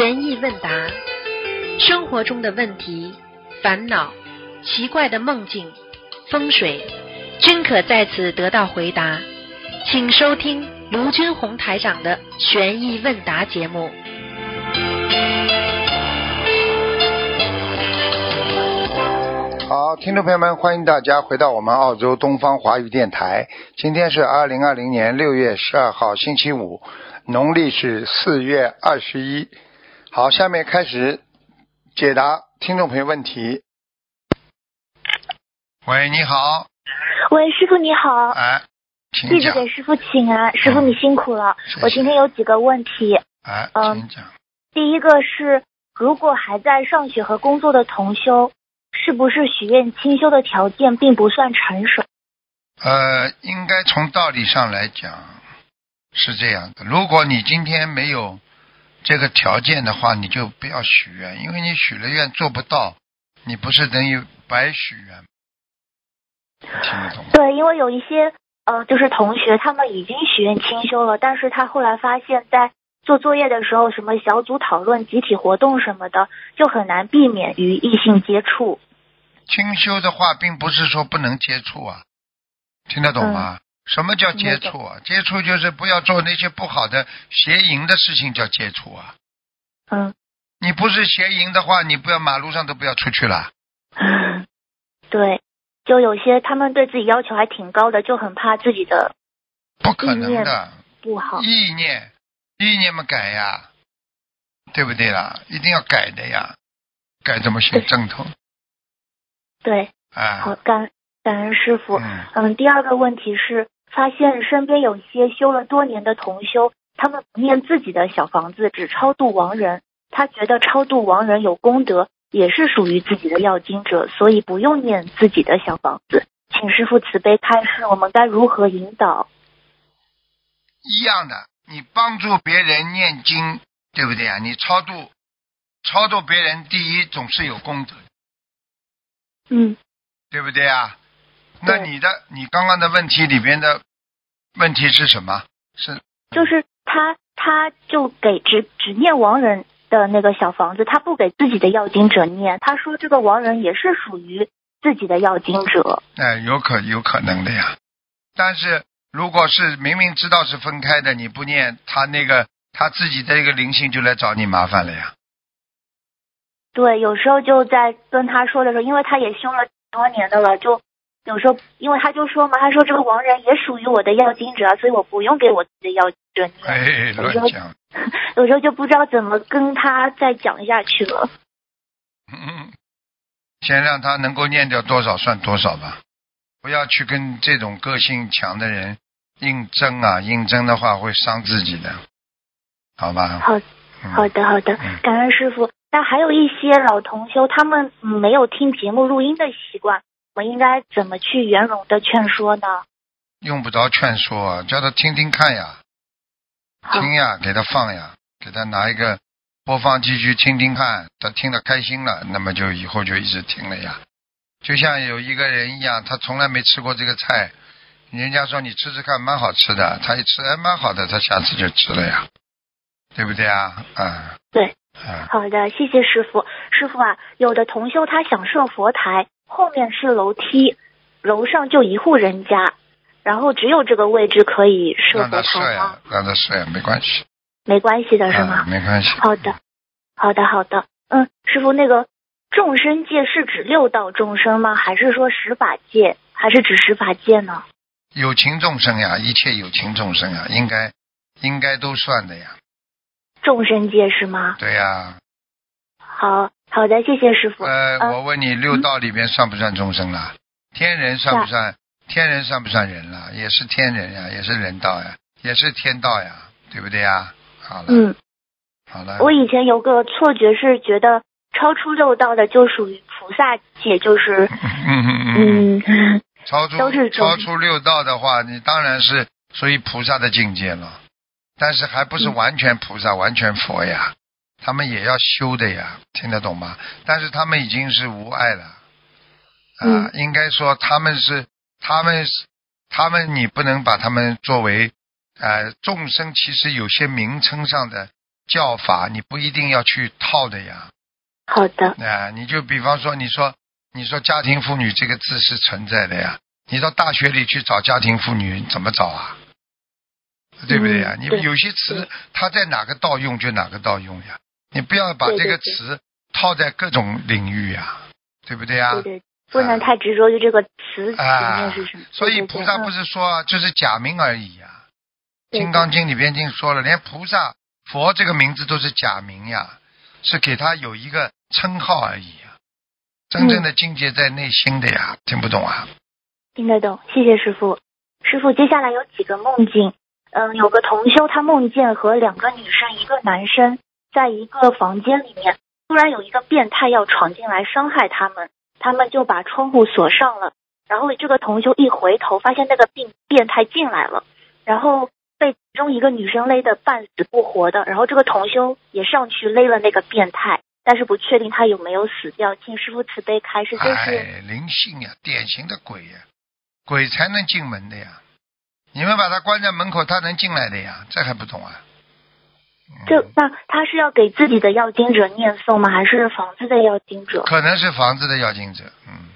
悬疑问答，生活中的问题、烦恼、奇怪的梦境、风水，均可在此得到回答。请收听卢军红台长的悬疑问答节目。好，听众朋友们，欢迎大家回到我们澳洲东方华语电台。今天是二零二零年六月十二号，星期五，农历是四月二十一。好，下面开始解答听众朋友问题。喂，你好，喂，师傅你好，哎，请弟子，给师傅请安，师傅你辛苦了。我今天有几个问题，哎，嗯请讲。第一个是，如果还在上学和工作的同修，是不是许愿清修的条件并不算成熟？呃，应该从道理上来讲是这样的。如果你今天没有这个条件的话，你就不要许愿，因为你许了愿做不到，你不是等于白许愿。听得懂吗？对，因为有一些呃，就是同学他们已经许愿清修了，但是他后来发现，在做作业的时候，什么小组讨论、集体活动什么的，就很难避免与异性接触。清修的话，并不是说不能接触啊，听得懂吗？什么叫接触啊？接触就是不要做那些不好的邪淫的事情，叫接触啊。嗯，你不是邪淫的话，你不要马路上都不要出去了。嗯 对，就有些他们对自己要求还挺高的，就很怕自己的不可能的，不好。意念，意念嘛改呀，对不对啦？一定要改的呀，改怎么行正统对，啊好，啊？感感恩师傅。嗯，嗯，第二个问题是，发现身边有一些修了多年的同修，他们不念自己的小房子，只超度亡人。他觉得超度亡人有功德，也是属于自己的要经者，所以不用念自己的小房子。请师傅慈悲开示，我们该如何引导？一样的，你帮助别人念经，对不对啊？你超度，超度别人，第一总是有功德，嗯，对不对啊？那你的，你刚刚的问题里边的问题是什么？是就是他，他就给只只念亡人的那个小房子，他不给自己的要经者念。他说这个亡人也是属于自己的要经者。哎，有可有可能的呀。但是如果是明明知道是分开的，你不念，他那个他自己的一个灵性就来找你麻烦了呀。对，有时候就在跟他说的时候，因为他也修了挺多年的了，就有时候因为他就说嘛，他说这个亡人也属于我的要经者，所以我不用给我自己的要经者念。哎，有时候乱讲。有时候就不知道怎么跟他再讲下去了。嗯，先让他能够念掉多少算多少吧，不要去跟这种个性强的人硬争啊！硬争的话会伤自己的，好吧？好，嗯好的，好的嗯，感恩师傅。那还有一些老同修，他们嗯没有听节目录音的习惯，我应该怎么去圆融的劝说呢？用不着劝说啊，叫他听听看呀，听呀，给他放呀，给他拿一个播放器去听听看，他听得开心了，那么就以后就一直听了呀。就像有一个人一样，他从来没吃过这个菜，人家说你吃吃看，蛮好吃的，他一吃，哎，蛮好的，他下次就吃了呀，对不对啊？嗯，对，嗯，好的，谢谢师傅。师傅啊，有的同修他想设佛台，后面是楼梯，楼上就一户人家，然后只有这个位置可以设让他佛台设呀吗？，让他设呀，没关系，没关系的是吗？啊没关系。好的，好的，好的。嗯，师傅，那个众生界是指六道众生吗？还是说十法界？还是指十法界呢？有情众生呀，一切有情众生呀，应该应该都算的呀，众生界是吗？对呀。好好的，谢谢师傅。呃，嗯我问你，六道里边算不算众生啦？天人算不算？天人算不算人啦？也是天人呀，也是人道呀，也是天道呀，对不对呀？好了，嗯，好了，我以前有个错觉是觉得超出六道的就属于菩萨界，就是 嗯嗯嗯，嗯，超出都是超出六道的话，你当然是属于菩萨的境界了，但是还不是嗯完全菩萨、完全佛呀，他们也要修的呀，听得懂吗？但是他们已经是无爱了，啊，嗯应该说他们是他们是他们，你不能把他们作为呃众生，其实有些名称上的叫法，你不一定要去套的呀。好的，啊，你就比方说，你说你说家庭妇女这个字是存在的呀，你到大学里去找家庭妇女怎么找啊？对不对呀？你有些词它在哪个道用就哪个道用呀，你不要把这个词套在各种领域呀，对不对呀？对对，不能太执着于这个词里啊面是什么。所以菩萨不是说啊，就是假名而已呀。《对金刚经》里边已经说了，连菩萨、佛这个名字都是假名呀，是给他有一个称号而已呀。真正的境界在内心的呀，听不懂啊？听得懂，谢谢师傅。师傅，接下来有几个梦境。嗯，有个同修，他梦见和两个女生、一个男生在一个房间里面，突然有一个变态要闯进来伤害他们，他们就把窗户锁上了。然后这个同修一回头，发现那个病变态进来了，然后被其中一个女生勒得半死不活的。然后这个同修也上去勒了那个变态，但是不确定他有没有死掉，请师傅慈悲开示。这是，灵性呀，典型的鬼呀，鬼才能进门的呀。你们把他关在门口，他能进来的呀，这还不懂啊？嗯这那他是要给自己的要经者念诵吗？还是房子的要经者？可能是房子的要经者，嗯，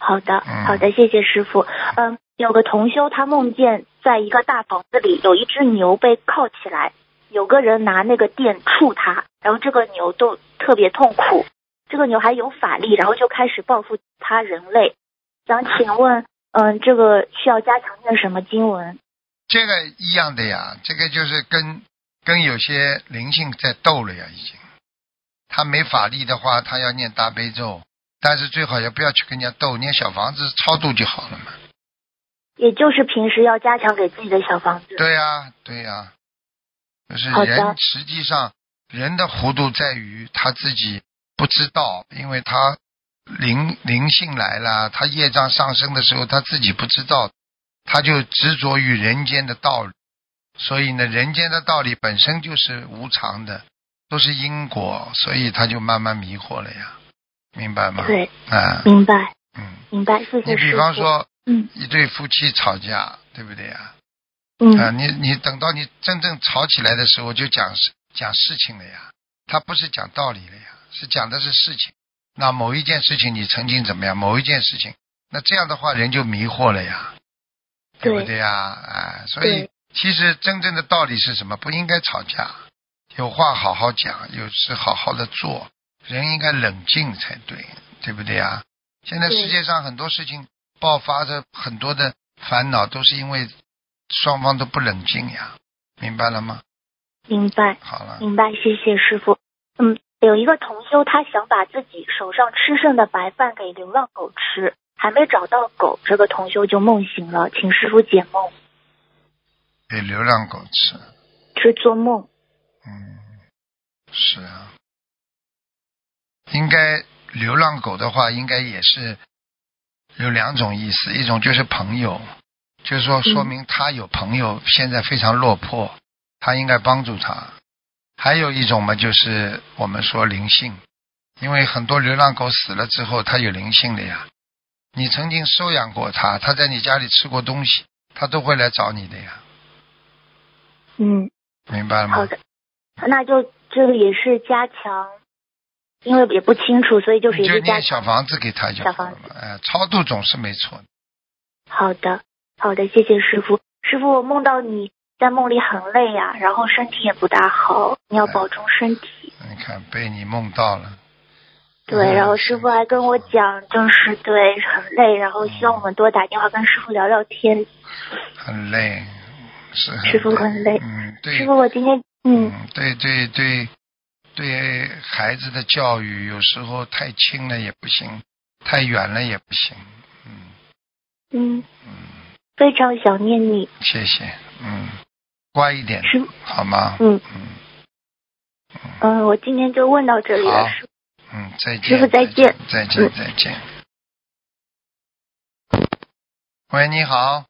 好的，嗯好的，谢谢师傅。嗯，有个同修他梦见在一个大房子里有一只牛被铐起来，有个人拿那个电触他，然后这个牛都特别痛苦。这个牛还有法力，然后就开始报复他人类。想请问，嗯，这个需要加强念什么经文？这个一样的呀，这个就是跟跟有些灵性在斗了呀，已经。他没法力的话，他要念大悲咒，但是最好也不要去跟人家斗，念小房子超度就好了嘛。也就是平时要加强给自己的小房子。对呀、对呀、就是人实际上人的糊涂在于他自己不知道，因为他灵灵性来了，他业障上升的时候他自己不知道，他就执着于人间的道理，所以呢，人间的道理本身就是无常的，都是因果，所以他就慢慢迷惑了呀，明白吗？对，啊，明白，嗯，明白，谢谢你比。方说嗯一对夫妻吵架，对不对呀？嗯啊，你你等到你真正吵起来的时候，就讲事讲事情了呀，他不是讲道理了呀，是讲的是事情。那某一件事情你曾经怎么样？某一件事情，那这样的话人就迷惑了呀，对不对对呀？啊，所以对其实真正的道理是什么？不应该吵架，有话好好讲，有事好好的做，人应该冷静才对，对不对呀？现在世界上很多事情爆发着很多的烦恼，都是因为双方都不冷静呀，明白了吗？明白。好了，明白，谢谢师傅。嗯，有一个同修，他想把自己手上吃剩的白饭给流浪狗吃，还没找到狗，这个同修就梦醒了，请师傅解梦，给流浪狗吃，去做梦。嗯，是啊，应该流浪狗的话，应该也是有两种意思，一种就是朋友，就是说说明他有朋友现在非常落魄，他应该帮助他；还有一种嘛，就是我们说灵性，因为很多流浪狗死了之后，它有灵性的呀。你曾经收养过它，它在你家里吃过东西，它都会来找你的呀，嗯，明白了吗？好的，那就这个也是加强，因为也不清楚，所以就是你就也是加念小。房子给他就好了。哎，超度总是没错的。好的，好的，谢谢师傅。师傅，我梦到你在梦里很累呀、然后身体也不大好，你要保重身体。你看，被你梦到了。对，嗯然后师傅还跟我讲，就是对很累，然后希望我们多打电话跟师傅聊聊天。很累，师傅很累嗯，对。师傅，我今天嗯嗯，对对对，对孩子的教育有时候太轻了也不行，太远了也不行。嗯嗯，嗯，非常想念你，谢谢。嗯，乖一点，师傅。好吗？嗯嗯嗯，我今天就问到这里了，师傅。嗯，再见。师傅再见再见嗯再见。喂，你好，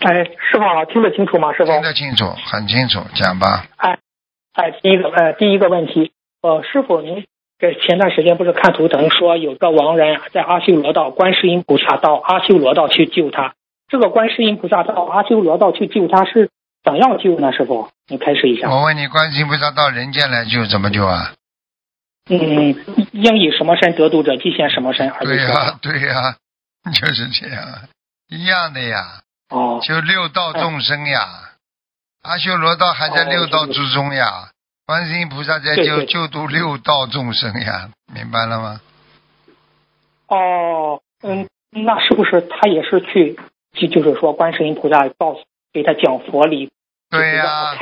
哎，师傅好，听得清楚吗？师傅听，得清楚，很清楚，讲吧。哎，哎，第一个呃，第一个问题，呃，师傅您这前段时间不是看图腾说有个亡人啊在阿修罗道，观世音菩萨到阿修罗道去救他。这个观世音菩萨到阿修罗道去救他是怎样救呢？师傅？你开始一下。我问你，观世音菩萨到人间来救怎么救啊？嗯，应以什么身得度者，即现什么身。对呀、对呀、就是这样，一样的呀，哦，就六道众生呀，阿修罗道还在哦六道之中呀，观世音菩萨在救救度六道众生呀，明白了吗？哦，嗯，那是不是他也是去，就就是说，观世音菩萨告诉给他讲佛理，对呀、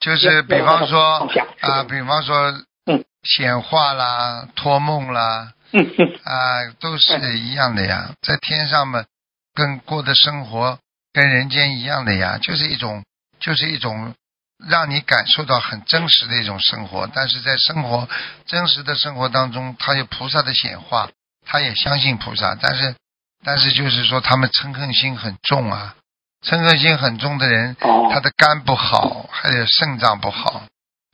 就是比方说啊，比方说嗯。显化啦、托梦啦，嗯嗯，啊，都是一样的呀，在天上嘛，跟过的生活跟人间一样的呀，就是一种，就是一种让你感受到很真实的一种生活。但是在生活真实的生活当中，他有菩萨的显化，他也相信菩萨，但是但是就是说他们嗔恨心很重啊，嗔恨心很重的人，哦，他的肝不好，还有肾脏不好，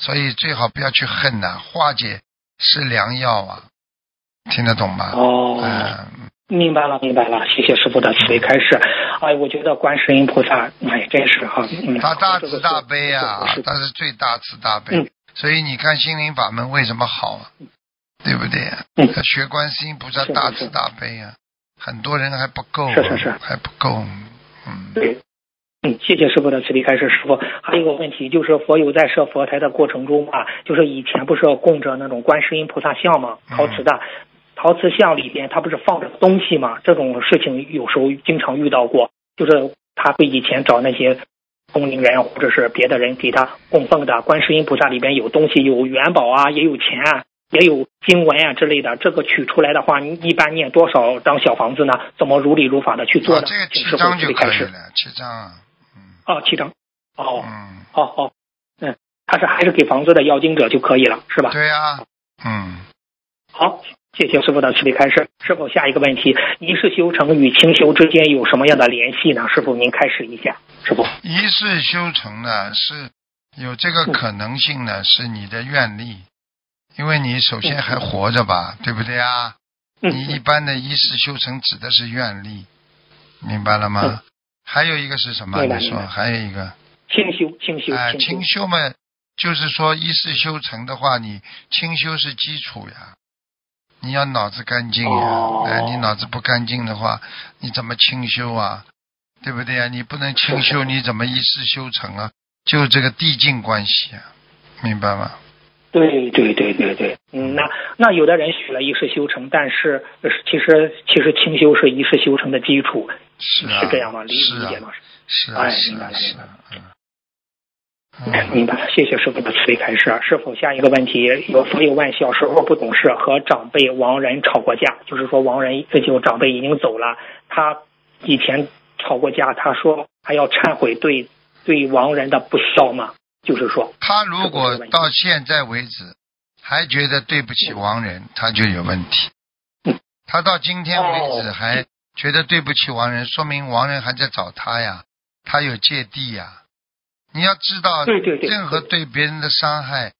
所以最好不要去恨呐、化解是良药啊，听得懂吗？哦，嗯，明白了，明白了，谢谢师傅的慈悲开示。哎，我觉得观世音菩萨，哎，真是哈，嗯，他大慈大悲啊、是他是最大慈大悲，嗯。所以你看心灵法门为什么好啊？对不对？呀、嗯。学观世音菩萨大慈大悲啊、很多人还不够、啊，是是是。还不够，嗯，对。嗯，谢谢师傅的慈悲开示。师傅，还有一个问题，就是佛友在设佛台的过程中啊，就是以前不是供着那种观世音菩萨像吗？嗯。陶瓷的，陶瓷像里边它不是放着东西吗？这种事情有时候经常遇到过，就是他会以前找那些通灵人或者是别的人给他供奉的观世音菩萨里边有东西，有元宝啊，也有钱啊，也有经文啊之类的。这个取出来的话，你一般念多少张小房子呢？怎么如理如法的去做啊，呢？这个七张就。可以了，七张啊，嗯哦，七张。哦，嗯，哦哦，嗯，他是还是给房子的要经者就可以了，是吧？对呀、嗯。好，谢谢师傅的慈悲开示。师傅，下一个问题，一世修成与清修之间有什么样的联系呢？师傅，您开始一下。师傅，一世修成呢，是有这个可能性呢，是你的愿力，因为你首先还活着吧，对不对啊？你一嗯，般的一世修成指的是愿力，明白了嗯吗？还有一个是什么？你说还有一个，清修，清修，哎，清清修嘛，就是说一世修成的话，你清修是基础呀，你要脑子干净呀，哦哎，你脑子不干净的话，你怎么清修啊？对不对呀？你不能清修，你怎么一世修成啊？就这个递进关系啊，明白吗？对对对对对，嗯，那那有的人许了一世修成，但是呃其实其实清修是一世修成的基础，是啊，是这样吗？理解吗？是啊，哎是啊，是啊，明白了，谢谢师傅的慈悲开示。师傅，下一个问题，有佛友问：小时候不懂事，和长辈亡人吵过架，就是说亡人就长辈已经走了，他以前吵过架，他说还要忏悔对对亡人的不孝嘛，就是说，他如果到现在为止还觉得对不起亡人，他就有问题嗯。他到今天为止哦还觉得对不起亡人，说明亡人还在找他呀，他有芥蒂呀。你要知道，对对对任何对别人的伤害，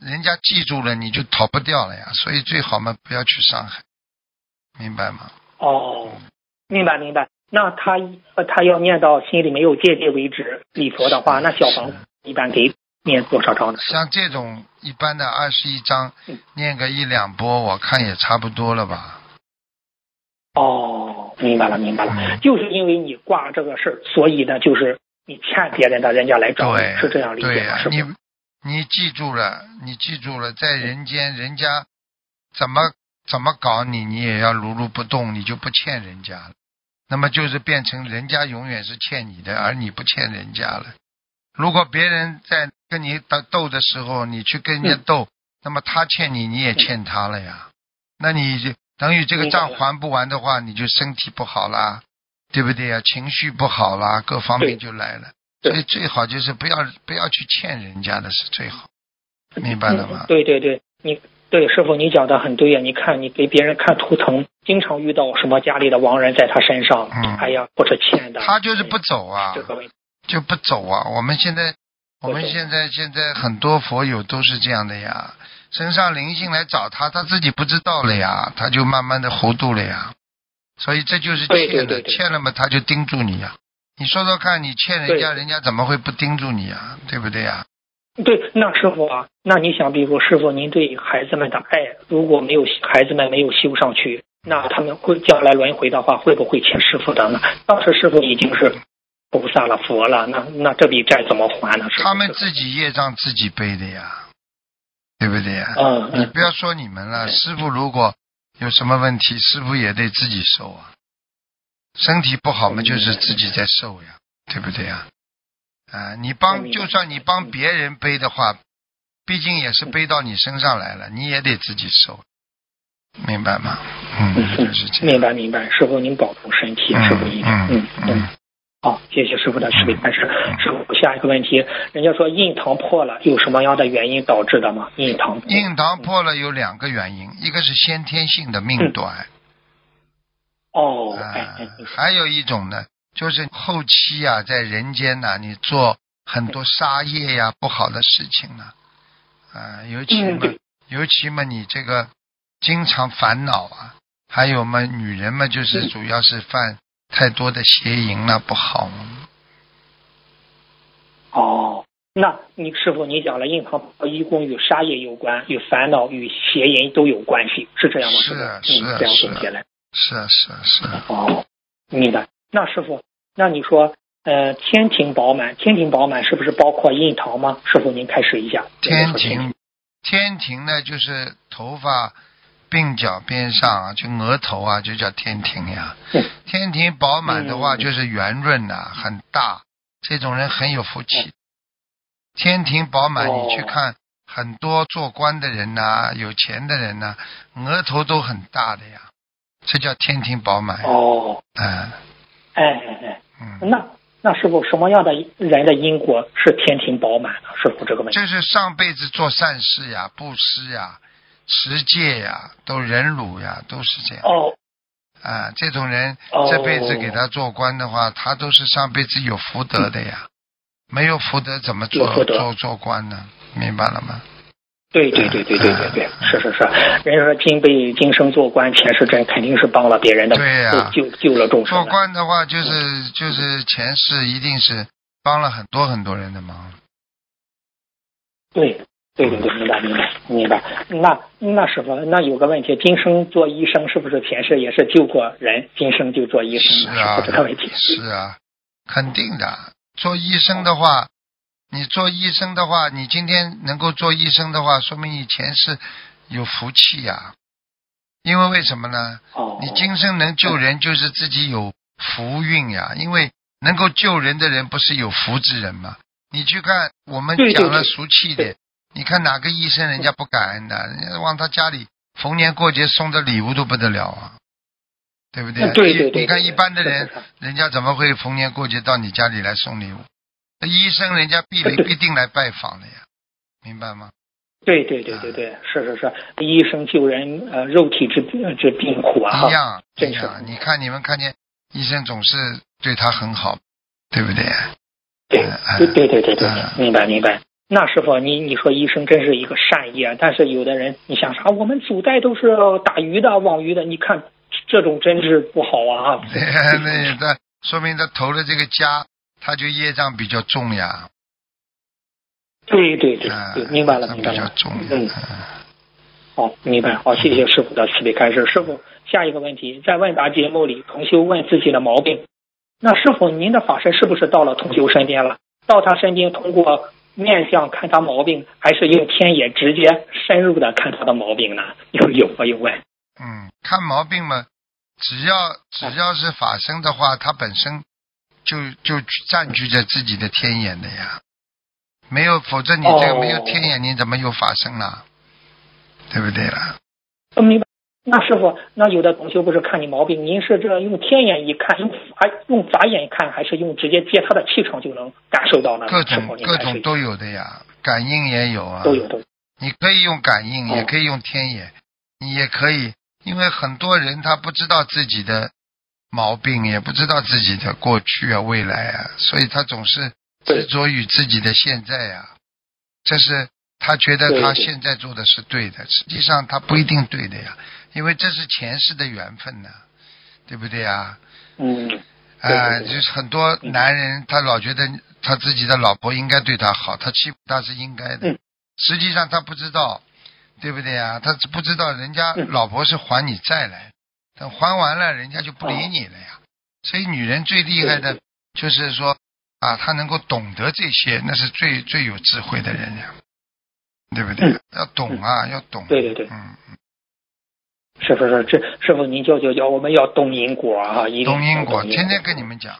人家记住了你就逃不掉了呀。所以最好嘛，不要去伤害，明白吗？哦，明白明白。那他呃他要念到心里没有芥蒂为止礼佛的话，那小房子一般给念多少章呢？像这种一般的二十一章嗯，念个一两波，我看也差不多了吧。哦，明白了，明白了，嗯就是因为你挂这个事儿，所以呢，就是你欠别人的，人家来找你，对，是这样理解吗？是你？你记住了，你记住了，在人间，人家怎么怎么搞你，你也要如如不动，你就不欠人家了。那么就是变成人家永远是欠你的，而你不欠人家了。如果别人在跟你斗斗的时候，你去跟人家嗯斗，那么他欠你，你也欠他了呀。那你就等于这个账还不完的话，你就身体不好啦，对不对呀？情绪不好啦，各方面就来了。所以最好就是不要不要去欠人家的是最好，明白了吗嗯？对对对，你对师傅你讲的很对呀。你看你给别人看图腾，经常遇到什么家里的亡人在他身上，嗯哎呀，或者欠的，他就是不走啊这，个。就不走啊。我们现在我们现在现在很多佛友都是这样的呀，身上灵性来找他，他自己不知道了呀，他就慢慢的糊涂了呀。所以这就是对欠的，对对对欠了嘛，他就盯住你呀。你说说看，你欠人家，人家怎么会不盯住你呀？对不对呀？对，那师傅啊，那你想，比如师傅您对孩子们的爱，如果没有孩子们没有修上去，那他们会将来轮回的话，会不会欠师傅的呢？当时师傅已经是菩萨了、佛了，那那这笔债怎么还呢？他们自己业障自己背的呀，对不对呀？嗯嗯你不要说你们了，师傅如果有什么问题，师傅也得自己受啊。身体不好嘛，就是自己在受呀，对不对呀？啊，你帮，就算你帮别人背的话，毕竟也是背到你身上来了，你也得自己受，明白吗？嗯，就是这样。明白明白，师傅您保重身体，师傅一定，嗯嗯。好，谢谢师傅的慈悲开示。师傅，下一个问题，人家说印堂破了，有什么样的原因导致的吗？印堂印堂破了有两个原因，一个是先天性的命短，哦，啊哎哎，还有一种呢，就是后期啊，在人间呐、你做很多杀业呀、不好的事情呢，啊，尤其嘛嗯，尤其嘛，你这个经常烦恼啊，还有嘛，女人嘛，就是嗯。主要是犯太多的邪淫了，不好。哦，那你师傅你讲了，印堂破一共与杀业有关，与烦恼、与邪淫都有关系，是这样吗？是是啊嗯，这样总结来。是啊，是啊，是啊，哦，明白。那师傅，那你说，呃，天庭饱满，天庭饱满是不是包括印堂吗？师傅您开始一下。天庭，天庭呢，就是头发鬓角边上啊，就额头啊，就叫天庭呀。嗯天庭饱满的话，嗯就是圆润呐、很大，这种人很有福气。天庭饱满，哦你去看很多做官的人呐、有钱的人呐、额头都很大的呀，这叫天庭饱满。哦，嗯哎哎哎，嗯，那那师傅什么样的人的因果是天庭饱满呢？师傅这个问题。就是上辈子做善事呀、布施呀、持戒呀、都忍辱呀，都是这样。哦啊，这种人哦这辈子给他做官的话，他都是上辈子有福德的呀，没有福德怎么做做做官呢？明白了吗？对对对对对对对，是是是。人家说今辈今生做官，前世真肯定是帮了别人的，对呀救救了众生做。官的话，就是就是前世一定是帮了很多很多人的忙。对对对对，明白明白明白。那那师傅，那有个问题，今生做医生是不是前世也是救过人，今生就做医生？是啊这个问题。是啊，肯定的。做医生的话，你做医生的话，你今天能够做医生的话，说明你前世有福气呀、因为为什么呢？哦，你今生能救人，就是自己有福运呀。因为能够救人的人，不是有福之人吗？你去看，我们讲了俗气对的，你看哪个医生人家不感恩的？人家往他家里逢年过节送的礼物都不得了啊，对不对？嗯对对对你看一般的人人家怎么会逢年过节到你家里来送礼物？医生人家必对必定来拜访的呀，明白吗？对对对对对，是是是，医生救人，呃，肉体之呃之病苦啊，一样一真是样。你看你们看见医生总是对他很好，对不对？对嗯对对对对明白明白。那师傅，你你说医生真是一个善业，但是有的人，你想啥？我们祖代都是打鱼的、网鱼的，你看这种真是不好啊！那 那说明他投的这个家，他就业障比较重呀。对对对明白了明白了。比较重呀。嗯，嗯好，明白。好，谢谢师傅的慈悲开示。师傅，下一个问题，在问答节目里，同修问自己的毛病，那师傅您的法身是不是到了同修身边了？到他身边通过面相看他毛病，还是用天眼直接深入的看他的毛病呢？有有我有问。嗯，看毛病嘛，只要只要是法身的话，他本身就就占据着自己的天眼的呀。没有，否则你这个哦没有天眼，你怎么有法身啦？对不对啦？呃，明白。那师傅，那有的同修不是看你毛病，您是这用天眼一看，用法用法眼一看，还是用直接接他的气场就能感受到呢？各种各种都有的呀，感应也有啊。都有都有。你可以用感应，哦也可以用天眼，你也可以，因为很多人他不知道自己的毛病，也不知道自己的过去啊、未来啊，所以他总是执着于自己的现在呀、这是他觉得他现在做的是对的，实际上他不一定对的呀，因为这是前世的缘分呢，对不对啊？嗯，啊，就是很多男人他老觉得他自己的老婆应该对他好，他欺负他是应该的，嗯。实际上他不知道，对不对呀？他不知道人家嗯。老婆是还你债来，等还完了，人家就不理你了呀。所以女人最厉害的就是说啊，她能够懂得这些，那是最最有智慧的人呀，对不对？嗯。要懂啊，要懂。对对对。嗯，嗯师傅说这师傅您教教教，我们要懂因果啊，懂因果，天天跟你们讲，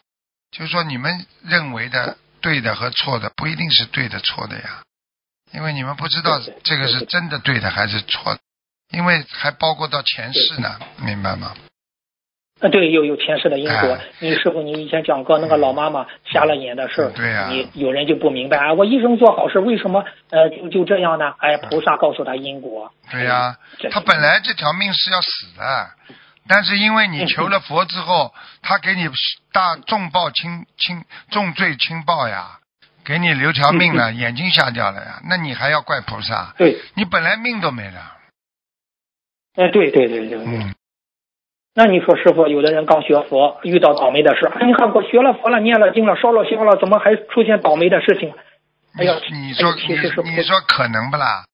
就是说你们认为的对的和错的，不一定是对的错的呀，因为你们不知道这个是真的对的还是错的，因为还包括到前世呢，明白吗？啊，对，有有前世的因果哎。你师傅，你以前讲过那个老妈妈瞎了眼的事儿，对呀你有人就不明白啊，我一生做好事，为什么呃就就这样呢？哎，菩萨告诉他因果。对呀、这他本来这条命是要死的，但是因为你求了佛之后，他给你大重报轻轻重罪轻报呀，给你留条命了，眼睛瞎掉了呀，那你还要怪菩萨？对，你本来命都没了，哎，对对对对对。嗯，那你说师傅，有的人刚学佛，遇到倒霉的事，哎，你看我学了佛了，念了经了，烧了香了，怎么还出现倒霉的事情？哎呀，你说你你说可能不啦？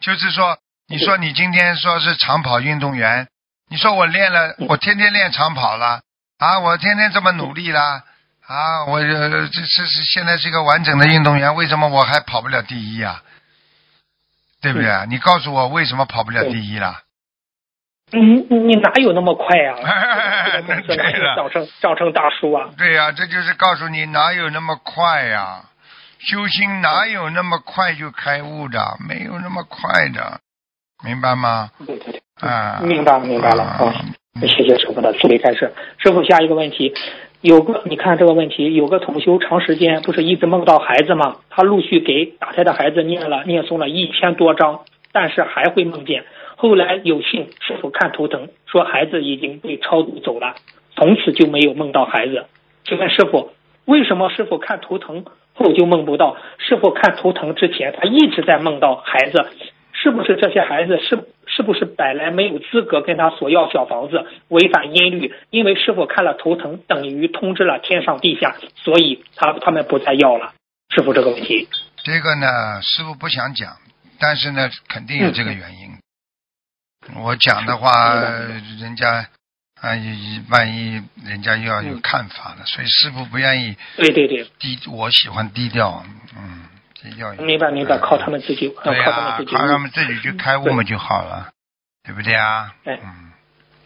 就是说，你说你今天说是长跑运动员，你说我练了，嗯我天天练长跑了啊，我天天这么努力啦啊，我呃这这是现在是一个完整的运动员，为什么我还跑不了第一呀、对不对？啊你告诉我为什么跑不了第一啦？你你哪有那么快呀、那 这个公司哪对了有长成长成大叔啊？对呀、这就是告诉你哪有那么快呀、修心哪有那么快就开悟的？没有那么快的，明白吗？对对对，啊，明白了明白了啊啊。谢谢师傅的慈悲开示。师傅，下一个问题，有个你看这个问题，有个同修长时间不是一直梦到孩子吗？他陆续给打胎的孩子念了念诵了一千多章，但是还会梦见。后来有幸师傅看图腾，说孩子已经被超度走了，从此就没有梦到孩子。请问师傅，为什么师傅看图腾后就梦不到？师傅看图腾之前，他一直在梦到孩子，是不是这些孩子是是不是本来没有资格跟他索要小房子，违反音律？因为师傅看了图腾，等于通知了天上地下，所以他他们不再要了。师傅这个问题，这个呢，师傅不想讲，但是呢，肯定有这个原因。我讲的话，人家啊，万一人家又要有嗯看法了，所以师傅不愿意对对对，低，我喜欢低调，嗯，低调一点。明白明白，嗯靠他们自己，对靠他们、自己。靠他们自己去开悟嘛就好了，对不对啊？哎嗯，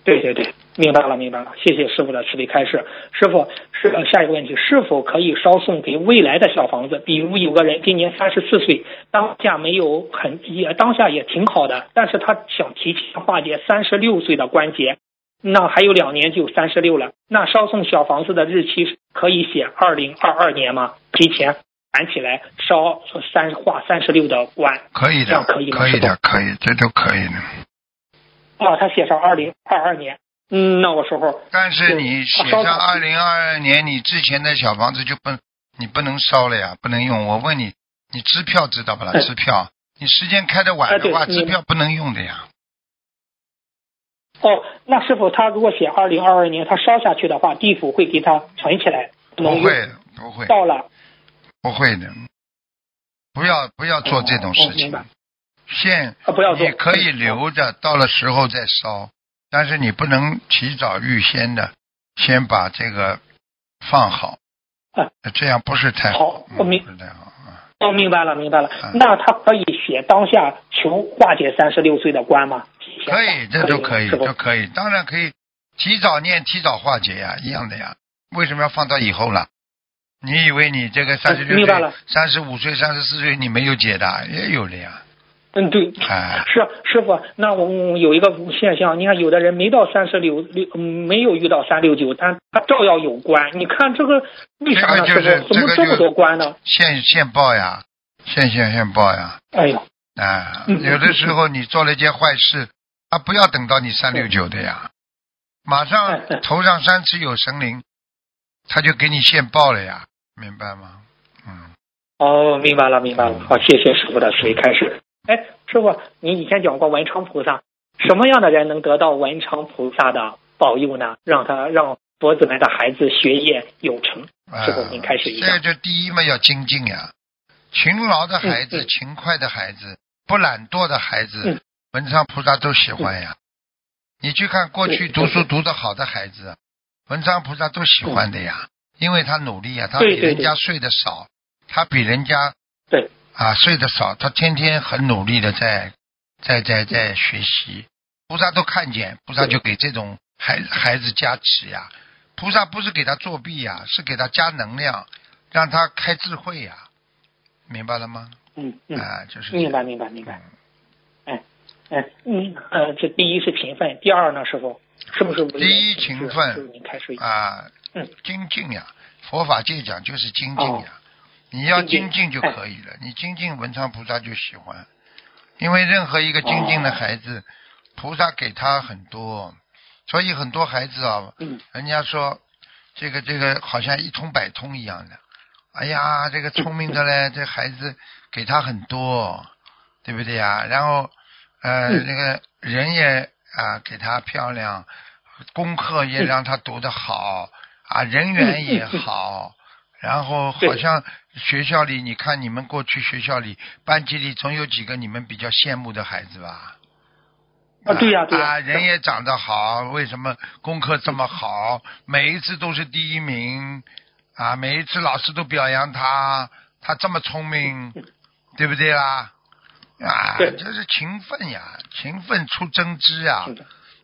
对对对，明白了明白了，谢谢师傅的慈悲开示。师傅是呃下一个问题，是否可以烧送给未来的小房子？比如有个人今年三十四岁，当下没有很也当下也挺好的，但是他想提前化解三十六岁的关节，那还有两年就三十六了。那烧送小房子的日期可以写二零二二年吗？提前攒起来烧三画三十六的关。可以的这样，可以吗可以的，可以，这都可以的。啊，他写上二零二二年。嗯，那个时候但是你写上二零二二年，你之前的小房子就不，你不能烧了呀，不能用。我问你，你支票知道不啦？哎支票，你时间开的晚哎的话，支票不能用的呀。哦，那师傅他如果写二零二二年，他烧下去的话，地府会给他存起来，不会，不会，到了，不会的。不要不要做这种事情哦明白。现啊不要做你可以留着，到了时候再烧，但是你不能提早预先的先把这个放好啊，这样不是太好我明嗯不是太好啊。哦，明白了，明白了。嗯那他可以写当下求化解三十六岁的关吗？可以，这都可以，都可以，当然可以，提早念，提早化解呀，一样的呀。为什么要放到以后了？你以为你这个三十六岁三十五岁、三十四岁你没有解的，也有的呀。嗯，对，哎，是师傅。那我们有一个现象，你看有的人没到三十六六，嗯没有遇到三六九，但他照样有关。你看这个为啥呢？这个怎么这么多关呢？现现报呀，现现现报呀。哎呀，啊，嗯有的时候你做了一件坏事，啊，不要等到你三六九的呀，马上头上三尺有神灵，他就给你现报了呀，明白吗？嗯，哦，明白了，明白了。好，谢谢师傅的慈悲开示。哎，师傅，你以前讲过文昌菩萨，什么样的人能得到文昌菩萨的保佑呢？让他让佛子们的孩子学业有成。啊师傅，您开始一下。这个就第一嘛，要精进呀。勤劳的孩子、嗯嗯勤快的孩子、不懒惰的孩子，嗯文昌菩萨都喜欢呀。你去看过去读书读得好的孩子，文昌菩萨都喜欢的呀，因为他努力呀，他比人家睡得少，他比人家对啊睡得少，他天天很努力的在在在在学习，菩萨都看见，菩萨就给这种孩孩子加持呀。菩萨不是给他作弊呀，是给他加能量，让他开智慧呀，明白了吗？嗯嗯，啊，就是明白明白明白。哎哎嗯呃，这第一是勤奋，第二呢，师傅是不是第一勤奋。啊，嗯精进呀，佛法界讲就是精进呀，你要精精进进就可以了，你精进文昌菩萨就喜欢，因为任何一个精进的孩子，菩萨给他很多，所以很多孩子啊，嗯。人家说这个这个好像一通百通一样的，哎呀，这个聪明的嘞，这孩子给他很多，对不对呀？然后呃，嗯。那个人也啊给他漂亮，功课也让他读得好啊，人缘也好，然后好像学校里，你看你们过去学校里班级里总有几个你们比较羡慕的孩子吧？啊对呀对呀啊，人也长得好，为什么功课这么好？每一次都是第一名啊，每一次老师都表扬他，他这么聪明，对不对啦？啊，对这是勤奋呀，勤奋出真知呀！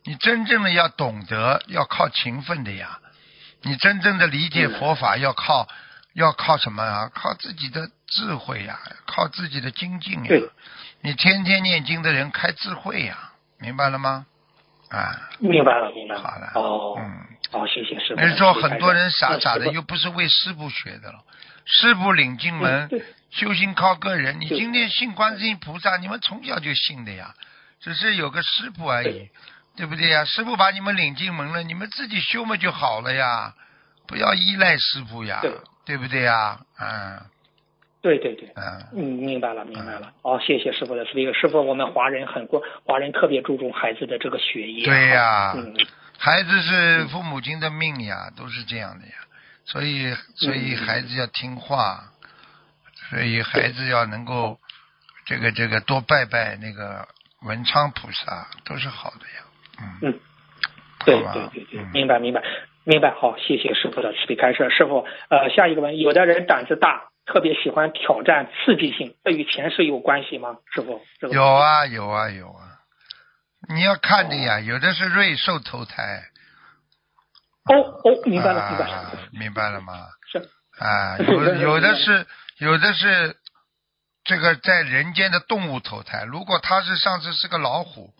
你真正的要懂得，要靠勤奋的呀。你真正的理解佛法，要靠要靠什么啊？靠自己的智慧呀，靠自己的精进呀对。你天天念经的人开智慧呀，明白了吗？啊，明白了明白了。好了，哦嗯，哦，谢谢师傅。人说很多人傻嗯傻的，又不是为师傅学的了。师傅领进门修行靠个人。你今天信观世音菩萨，你们从小就信的呀，只是有个师傅而已对，不对呀？师傅把你们领进门了，你们自己修嘛就好了呀，不要依赖师傅呀，对对不对呀？嗯对对对。嗯，嗯，明白了，明白了。哦，谢谢师傅的这个师傅，我们华人很过，华人特别注重孩子的这个学业。对呀嗯，孩子是父母亲的命呀，都是这样的呀，所以所以嗯孩子要听话，所以孩子要能够这个这个多拜拜那个文昌菩萨，都是好的呀。嗯，嗯对对对对嗯，明白明白明白。好，谢谢师傅的慈悲开示。师傅，呃，下一个问题，有的人胆子大，特别喜欢挑战刺激性，这与前世有关系吗？师傅，这个有啊有啊有啊，你要看的呀，有的是瑞兽投胎。哦哦，明白了明白啊了，明白了吗？是啊，有是有的是是有的是这个在人间的动物投胎。如果他是上次是个老虎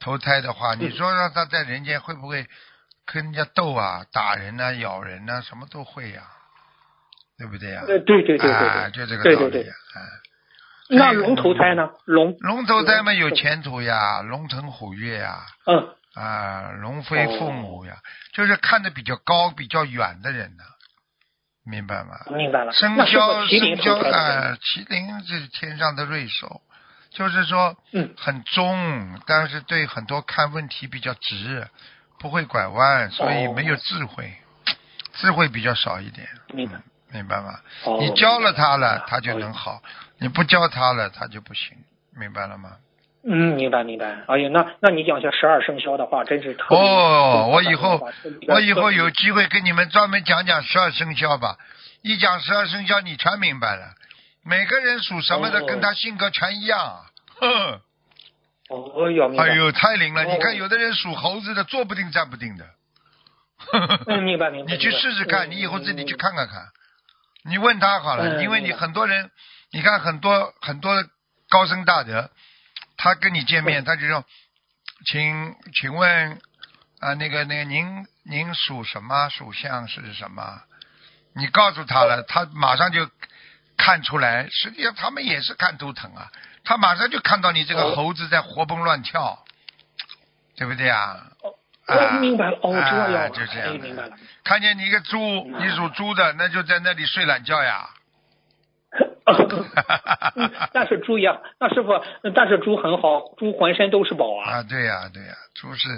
投胎的话，你嗯说让他在人间会不会跟人家斗啊、打人呐、咬人呐、什么都会呀、对不对呀、呃，对对对对啊，对，就这个对对对道理、啊。那龙投胎呢？龙，龙投胎嘛有前途呀，龙腾虎跃呀，嗯，啊，龙飞凤舞呀，就是看得比较高、比较远的人呢、明白吗？明白了。生肖生肖啊，麒麟是天上的瑞兽，就是说嗯很中，但是对很多看问题比较直，不会拐弯，所以哦没有智慧，智慧比较少一点，明白嗯明白吗？哦你教了他了，他就能好；你不教他了，他就不行，明白了吗？嗯，明白明白。哎呀，那那你讲一下十二生肖的话，真是特别哦，我以后我以后有机会跟你们专门讲讲十二生肖吧。一讲十二生肖，你全明白了。每个人属什么的，哦跟他性格全一样。哼，哦。哎呦，太灵了！哦你看，有的人属猴子的，坐不定站不定的。嗯，明白明白。你去试试看，嗯你以后自己去看看看。你问他好了，嗯因为你很多人，你看很多很多高僧大德，他跟你见面，嗯他就说，请请问啊，那个那个您您属什么？属相是什么？你告诉他了，他马上就看出来。实际上他们也是看图腾啊，他马上就看到你这个哦猴子在活蹦乱跳，对不对啊？哦啊明白了，哦，这啊样，哎，就这样的明白了。看见你一个猪，嗯你属猪的，那就在那里睡懒觉呀。嗯但是猪呀，那师傅，但是猪很好，猪浑身都是宝啊。啊，对呀、对呀、猪是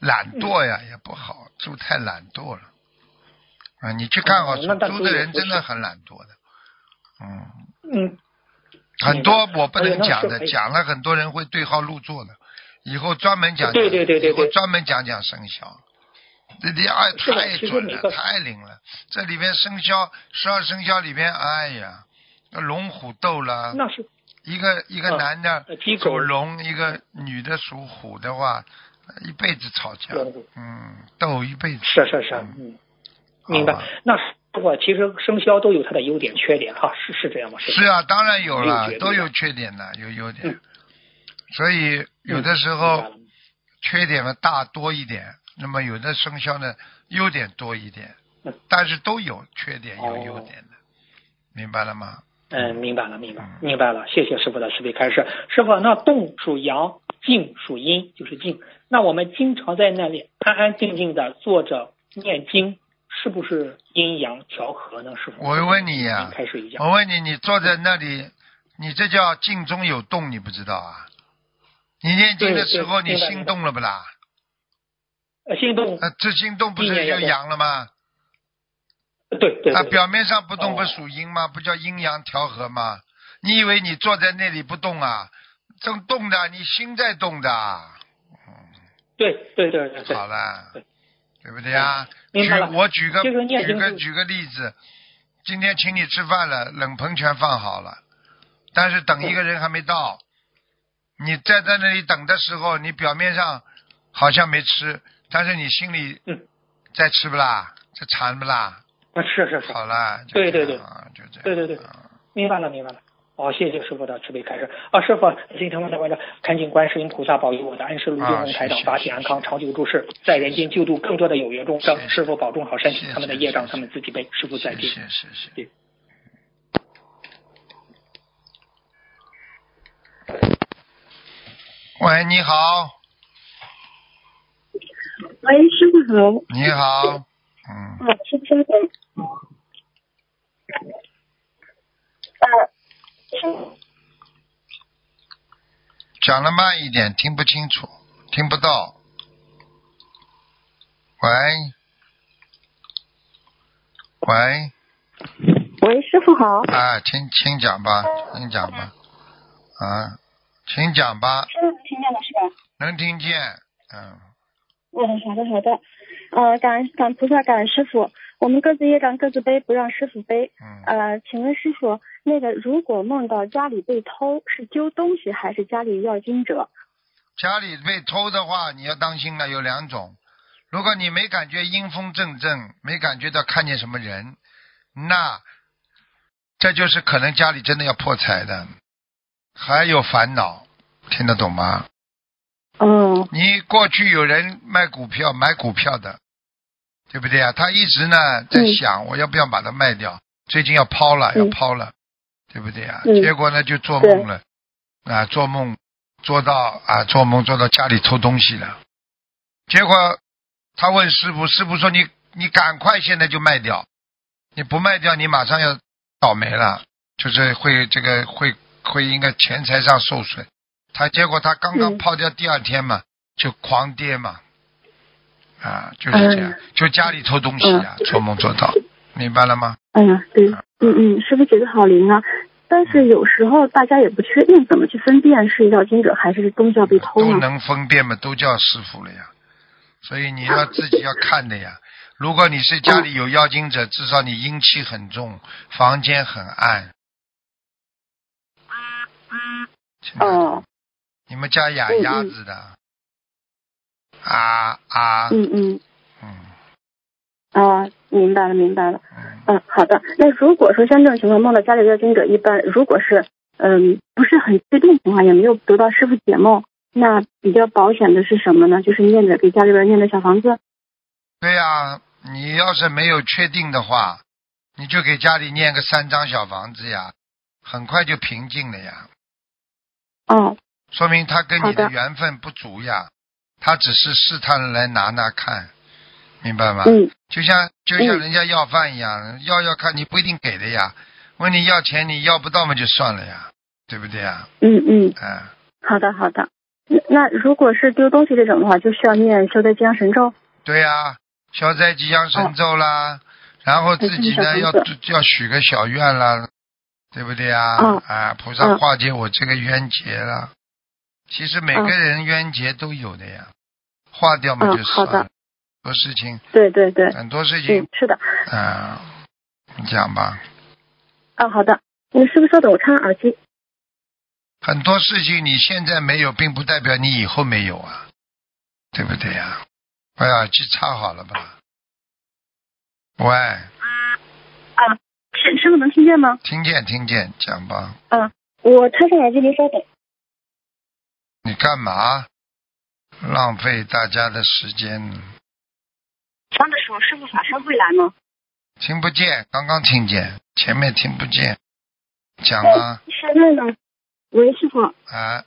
懒惰呀，也不好，猪太懒惰了。啊，你去看好猪的人，真的很懒惰的。嗯，嗯，很多我不能讲的，讲了很多人会对号入座的。以后专门讲，对对对对以后专门讲讲生肖。这里哎，是的太准了，太灵了。这里边生肖十二生肖里边，哎呀，龙虎斗了，那是。一个一个嗯男的属龙，一个女的属虎的话，一辈子吵架，嗯，斗一辈子。是是是，嗯，明白。好吧。那我其实生肖都有它的优点缺点哈，是是这样吗？是啊，当然有了，都有缺点的，有优点。嗯所以有的时候了缺点呢大多一点，那么有的生肖呢优点多一点嗯，但是都有缺点有哦优点的，明白了吗？嗯，明白了，明白嗯，明白了。谢谢师傅的慈悲开示。师傅，那动属阳，静属阴，就是静。那我们经常在那里安安静静的坐着念经，是不是阴阳调和呢？师傅，我问你呀。我问你，你坐在那里，你这叫静中有动，你不知道啊？你念经的时候，你心动了不啦？呃，心动，那这心动不是就阳了吗？啊，对对啊，表面上不动不哦属阴吗？不叫阴阳调和吗？你以为你坐在那里不动啊？正动的，你心在动的。对对对对对，好了对，不对啊？举我举个举个举个例子，今天请你吃饭了，冷盆全放好了，但是等一个人还没到，你站在那里等的时候，你表面上好像没吃，但是你心里嗯在吃不啦？在馋不啦？啊是是是，好了，就对对对啊，就这样。对对对啊明白了明白了。哦，谢谢师傅的慈悲开示啊！师傅，心疼的观众，恳请观世音菩萨保佑我的恩师卢金啊红台长法体安康，长久住世，在人间救度更多的有缘众生师傅保重好身体他们的业障他们自己背。师傅再见。谢谢谢谢。喂，你好，喂，师傅好。你好，嗯，啊，是稍等。讲的慢一点，听不清楚，听不到。喂，喂，喂，师傅好。啊，请请讲吧，请讲吧，啊，请讲吧，是听见了是吧？能听见，嗯，嗯，好的好的。呃，感恩感恩菩萨，感恩师傅。我们各自业障各自背，不让师傅背。嗯，呃，请问师傅，那个如果梦到家里被偷，是丢东西还是家里要经者？家里被偷的话，你要当心了，有两种。如果你没感觉阴风阵阵，没感觉到看见什么人，那这就是可能家里真的要破财的，还有烦恼，听得懂吗？嗯，你过去有人卖股票买股票的，对不对啊？他一直呢在嗯想，我要不要把它卖掉？最近要抛了，要嗯抛了，对不对啊？嗯结果呢就做梦了，啊，做梦做到啊，做梦做到家里偷东西了。结果他问师傅，师傅说你你赶快现在就卖掉，你不卖掉你马上要倒霉了，就是会这个会会应该钱财上受损。他结果他刚刚嗯抛掉第二天嘛，就狂跌嘛，啊，就是这样，嗯就家里偷东西啊，做梦做到，明白了吗？哎呀，对，嗯嗯，师傅觉得好灵啊。但是有时候大家也不确定怎么去分辨是要经者还是东西要被偷呢？都能分辨嘛，都叫师傅了呀。所以你要自己要看的呀。如果你是家里有妖精者，至少你阴气很重，房间很暗。哦，你们家养鸭子的？啊啊，嗯嗯，嗯啊，明白了明白了。嗯，嗯，好的。那如果说像这种情况梦到家里的经者，一般如果是嗯不是很确定情况，也没有得到师傅解梦，那比较保险的是什么呢？就是念着给家里边念的小房子。对呀、你要是没有确定的话，你就给家里念个三张小房子呀，很快就平静了呀。哦，说明他跟你的缘分不足呀，他只是试探来拿拿看，明白吗？嗯就像就像嗯人家要饭一样，要要看你不一定给的呀。问你要钱，你要不到嘛就算了呀，对不对呀？嗯嗯，哎，好的好的。那那如果是丢东西这种的话，就需要念消灾吉祥神咒。对呀，消灾吉祥神咒哦啦，然后自己呢要要许个小愿啦，对不对啊？嗯啊，菩萨嗯化解我这个冤结了。其实每个人冤结都有的呀，化掉嘛嗯就好的算了。很多事情，对对对，很多事情嗯，，是的，啊，你讲吧。啊，好的，嗯，师傅稍等，我插上耳机。很多事情你现在没有，并不代表你以后没有啊，对不对呀、把耳机插好了吧。喂，啊师师傅能听见吗？听见听见，讲吧。啊我插上耳机，您稍等。你干嘛？浪费大家的时间，上的时候，师傅法身会来吗？听不见，刚刚听见，前面听不见，讲啊现在呢？喂，师傅，啊，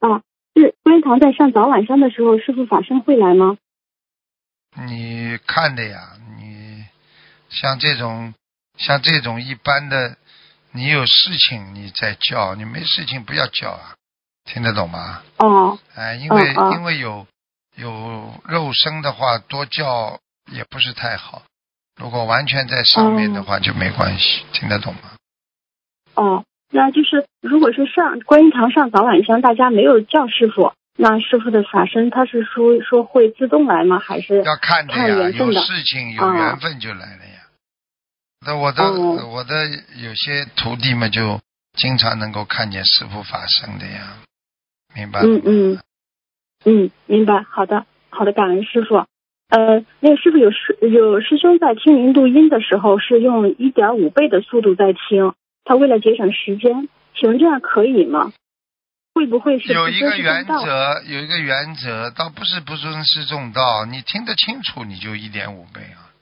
啊是观音堂在上早晚上的时候，师傅法身会来吗？你看的呀，你像这种像这种一般的，你有事情你再叫，你没事情不要叫啊，听得懂吗？哦，哎，因为、因为有有肉身的话，多叫也不是太好。如果完全在上面的话就没关系，听得懂吗？哦，那就是如果是上观音堂上早晚香，大家没有叫师傅，那师傅的法身他是说说会自动来吗？还是要看的看呀，有事情有嗯缘分就来了呀。那我的、哦我的有些徒弟们就经常能够看见师傅法身的呀，明白？嗯嗯嗯，明白。好的，好的，感恩师傅。呃，那个师傅有师有师兄在听您录音的时候是用一点五倍的速度在听，他为了节省时间，请问这样可以吗？会不会是有一个原？则，有一个原则，倒不是不尊师重道，你听得清楚你就一点五倍啊，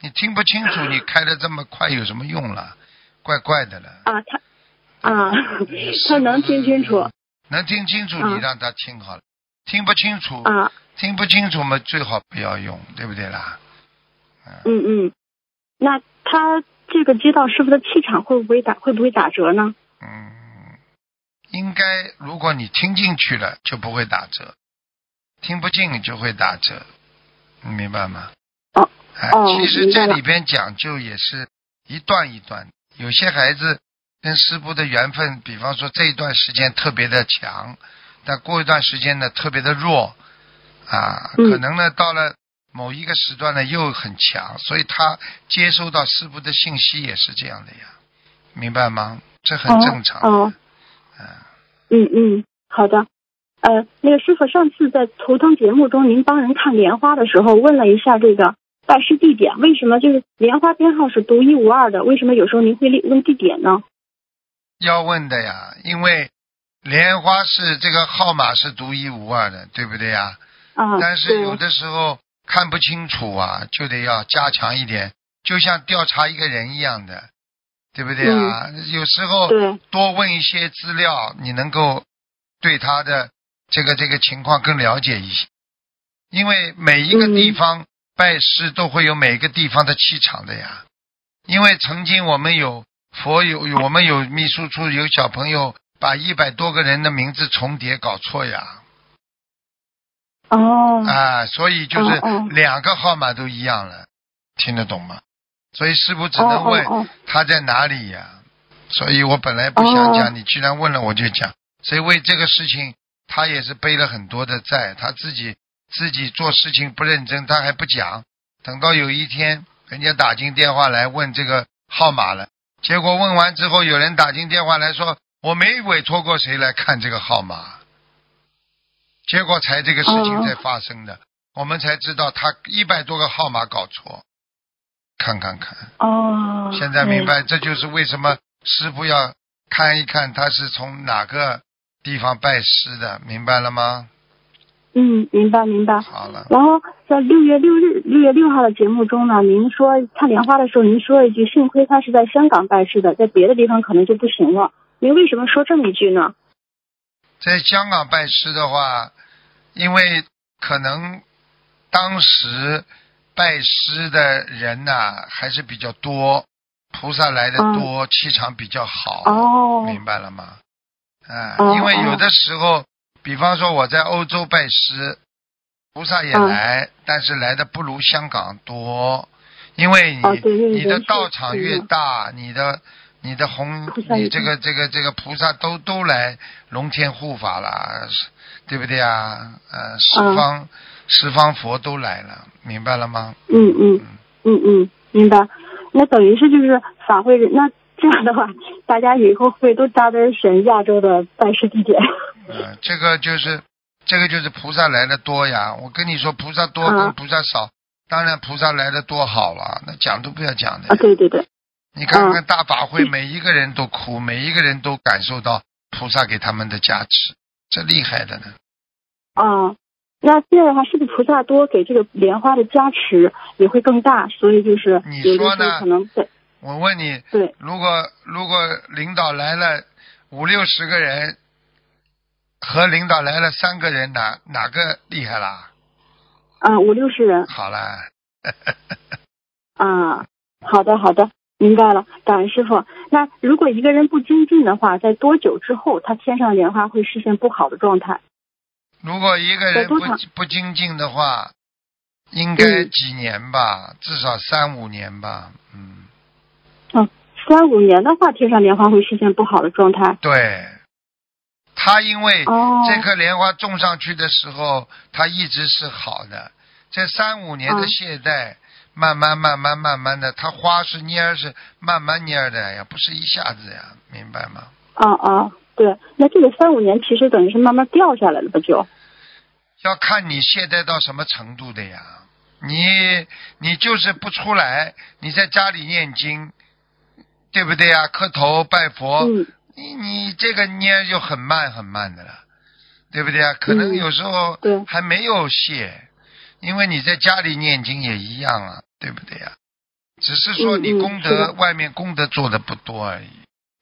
你听不清楚你开的这么快有什么用了？怪怪的了。啊，他啊，他能听清楚能听清楚，嗯。你让他听好了。听不清楚，啊，听不清楚嘛，最好不要用，对不对啦？嗯。嗯，那他这个接到师傅的气场会不会打会不会打折呢？嗯，应该如果你听进去了，就不会打折；听不进就会打折，你明白吗？哦哎，哦其实这里边讲究也是一段一段，有些孩子跟师傅的缘分，比方说这一段时间特别的强，但过一段时间呢特别的弱，啊，嗯可能呢到了某一个时段呢又很强，所以他接收到师傅的信息也是这样的呀，明白吗？这很正常。哦，嗯嗯嗯，好的。呃，那个师傅，上次在图腾节目中，您帮人看莲花的时候，问了一下这个拜师地点，为什么就是莲花编号是独一无二的？为什么有时候您会问地点呢？要问的呀，因为莲花是这个号码是独一无二的，对不对呀？嗯，但是有的时候看不清楚啊，就得要加强一点，就像调查一个人一样的，对不对啊？有时候多问一些资料，你能够对他的这个这个情况更了解一些。因为每一个嗯地方拜师都会有每个地方的气场的呀。因为曾经我们有佛有有我们有秘书处有小朋友把一百多个人的名字重叠搞错呀。哦，啊，所以就是两个号码都一样了，听得懂吗？所以师傅只哦能问他在哪里呀、所以我本来不想讲，哦你居然问了，我就讲。所以为这个事情，他也是背了很多的债，他自己自己做事情不认真，他还不讲。等到有一天，人家打进电话来问这个号码了，结果问完之后，有人打进电话来说，我没委托过谁来看这个号码，结果才这个事情哦才发生的，我们才知道他一百多个号码搞错，看看看。哦，现在明白，这就是为什么师傅要看一看他是从哪个地方拜师的，明白了吗？嗯，明白明白。好了，然后在六月六日六月六号的节目中呢，您说看莲花的时候，您说了一句：“幸亏他是在香港拜师的，在别的地方可能就不行了。”您为什么说这么一句呢？在香港拜师的话，因为可能当时拜师的人呐、还是比较多，菩萨来的多，气场比较好。哦，明白了吗？啊、哦因为有的时候，比方说我在欧洲拜师，菩萨也嗯来，但是来的不如香港多，因为你、你的道场越大，你的你的红你这个这个这个菩萨都都来龙天护法了，对不对啊？呃，十嗯方、十方佛都来了，明白了吗？嗯嗯嗯嗯，明白。那等于是就是法会人，那这样的话，大家以后会都扎堆选亚洲的拜师地点。嗯，这个就是这个就是菩萨来的多呀。我跟你说，菩萨多啊跟菩萨少，当然菩萨来的多好了，那讲都不要讲的啊，。对对对，你看看嗯大法会，每一个人都哭，每一个人都感受到菩萨给他们的加持，这厉害的呢。啊，那这样的话，是不是菩萨多给这个莲花的加持也会更大？所以就是你说呢候可能对我问你，对如果如果领导来了五六十个人，和领导来了三个人，哪哪个厉害啦？啊，五六十人好了，啊。好的好的，明白了，感恩师傅。那如果一个人不精进的话，在多久之后，他天上莲花会实现不好的状态？如果一个人不不精进的话，应该嗯几年吧，至少三五年吧。嗯，三五年的话，天上莲花会实现不好的状态。对。他因为哦，这颗莲花种上去的时候，它一直是好的。这三五年的嗯懈怠，慢慢慢慢慢慢的，它花是蔫儿是慢慢蔫儿的呀，不是一下子呀，明白吗？啊啊，对，那这个三五年其实等于是慢慢掉下来了吧？就要看你懈怠到什么程度的呀。你你就是不出来，你在家里念经，对不对呀？磕头拜佛，嗯你你这个念就很慢很慢的了，对不对啊？可能嗯有时候对还没有谢，因为你在家里念经也一样啊，对不对呀？只是说你功德外面功德做的不多而已，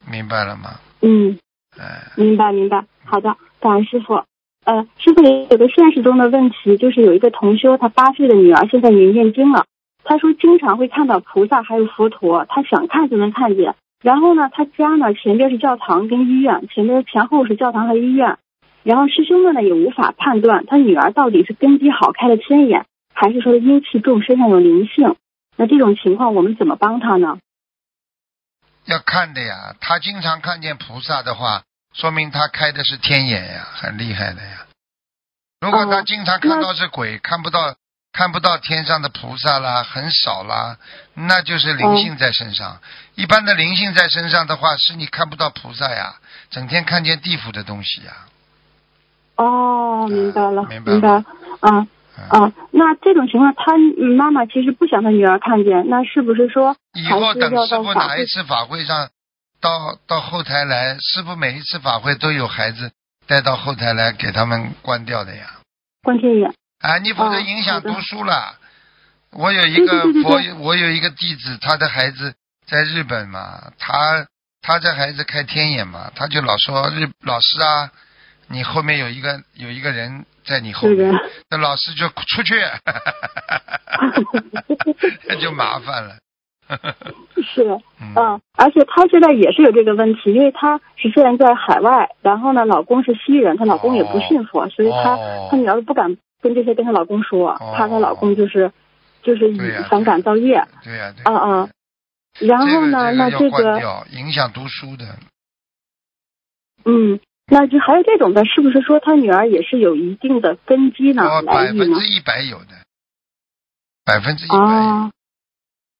明白了吗？嗯，哎，明白明白。好的，感恩师傅。呃，师傅有个现实中的问题，就是有一个同修，他八岁的女儿现在也念经了。他说经常会看到菩萨还有佛陀，他想看就能看见。然后呢，他家呢前边是教堂跟医院，前边前后是教堂和医院。然后师兄们呢也无法判断他女儿到底是根基好开了天眼，还是说阴气重身上有灵性。那这种情况我们怎么帮他呢？要看的呀。他经常看见菩萨的话，说明他开的是天眼呀，很厉害的呀。如果他哦经常看到是鬼，看不到看不到天上的菩萨啦，很少啦，那就是灵性在身上。一般的灵性在身上的话，是你看不到菩萨呀，整天看见地府的东西呀。哦，明白了，明白明白了啊。嗯啊，那这种情况，他嗯妈妈其实不想他女儿看见，那是不是说以后等师？傅哪一次法会上，到到后台来，师傅每一次法会都有孩子带到后台来给他们关掉的呀。关天眼？啊，你否则哦影响读书了。我有一个对对对佛，我有一个弟子，他的孩子在日本嘛，他他这孩子开天眼嘛，他就老说日老师啊，你后面有一个有一个人在你后面那老师就出去，那就麻烦了。是，嗯。嗯，而且她现在也是有这个问题，因为她是虽然在海外，然后呢，老公是西人，她老公也不信佛，所以她哦。她女儿不敢跟这些跟她老公说，哦怕她老公就是就是以反感造业，对呀、对啊啊。然后呢，那这个影响读书的。嗯，那就还有这种的，是不是说她女儿也是有一定的根基呢？百分之？一百有的，百分之一百。啊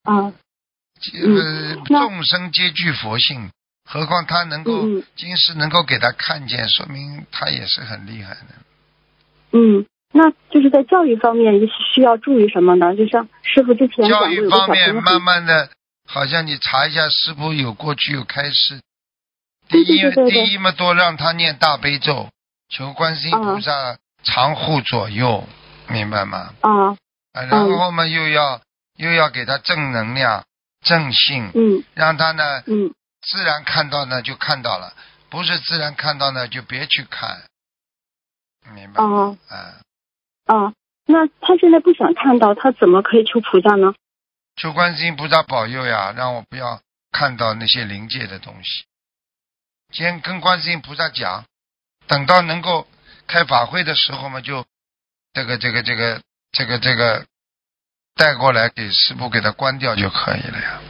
啊，呃，那众生皆具佛性，何况他能够今世能够给他看见，说明他也是很厉害的。嗯，那就是在教育方面需要注意什么呢？就像师傅之前讲教育方面，慢慢的，好像你查一下，师傅有过去有开示。第一，对对对对对第一嘛，多让他念大悲咒，求观世音菩萨常护左右，明白吗？啊，啊，然后嘛，又要又要给他正能量、正性，嗯让他呢嗯自然看到呢就看到了，不是自然看到呢就别去看，明白吗？啊啊，啊，那他现在不想看到，他怎么可以求菩萨呢？求观世音菩萨保佑呀，让我不要看到那些灵界的东西。先跟观世音菩萨讲，等到能够开法会的时候嘛，就这个这个这个这个这个带过来给师傅给他关掉就可以了呀。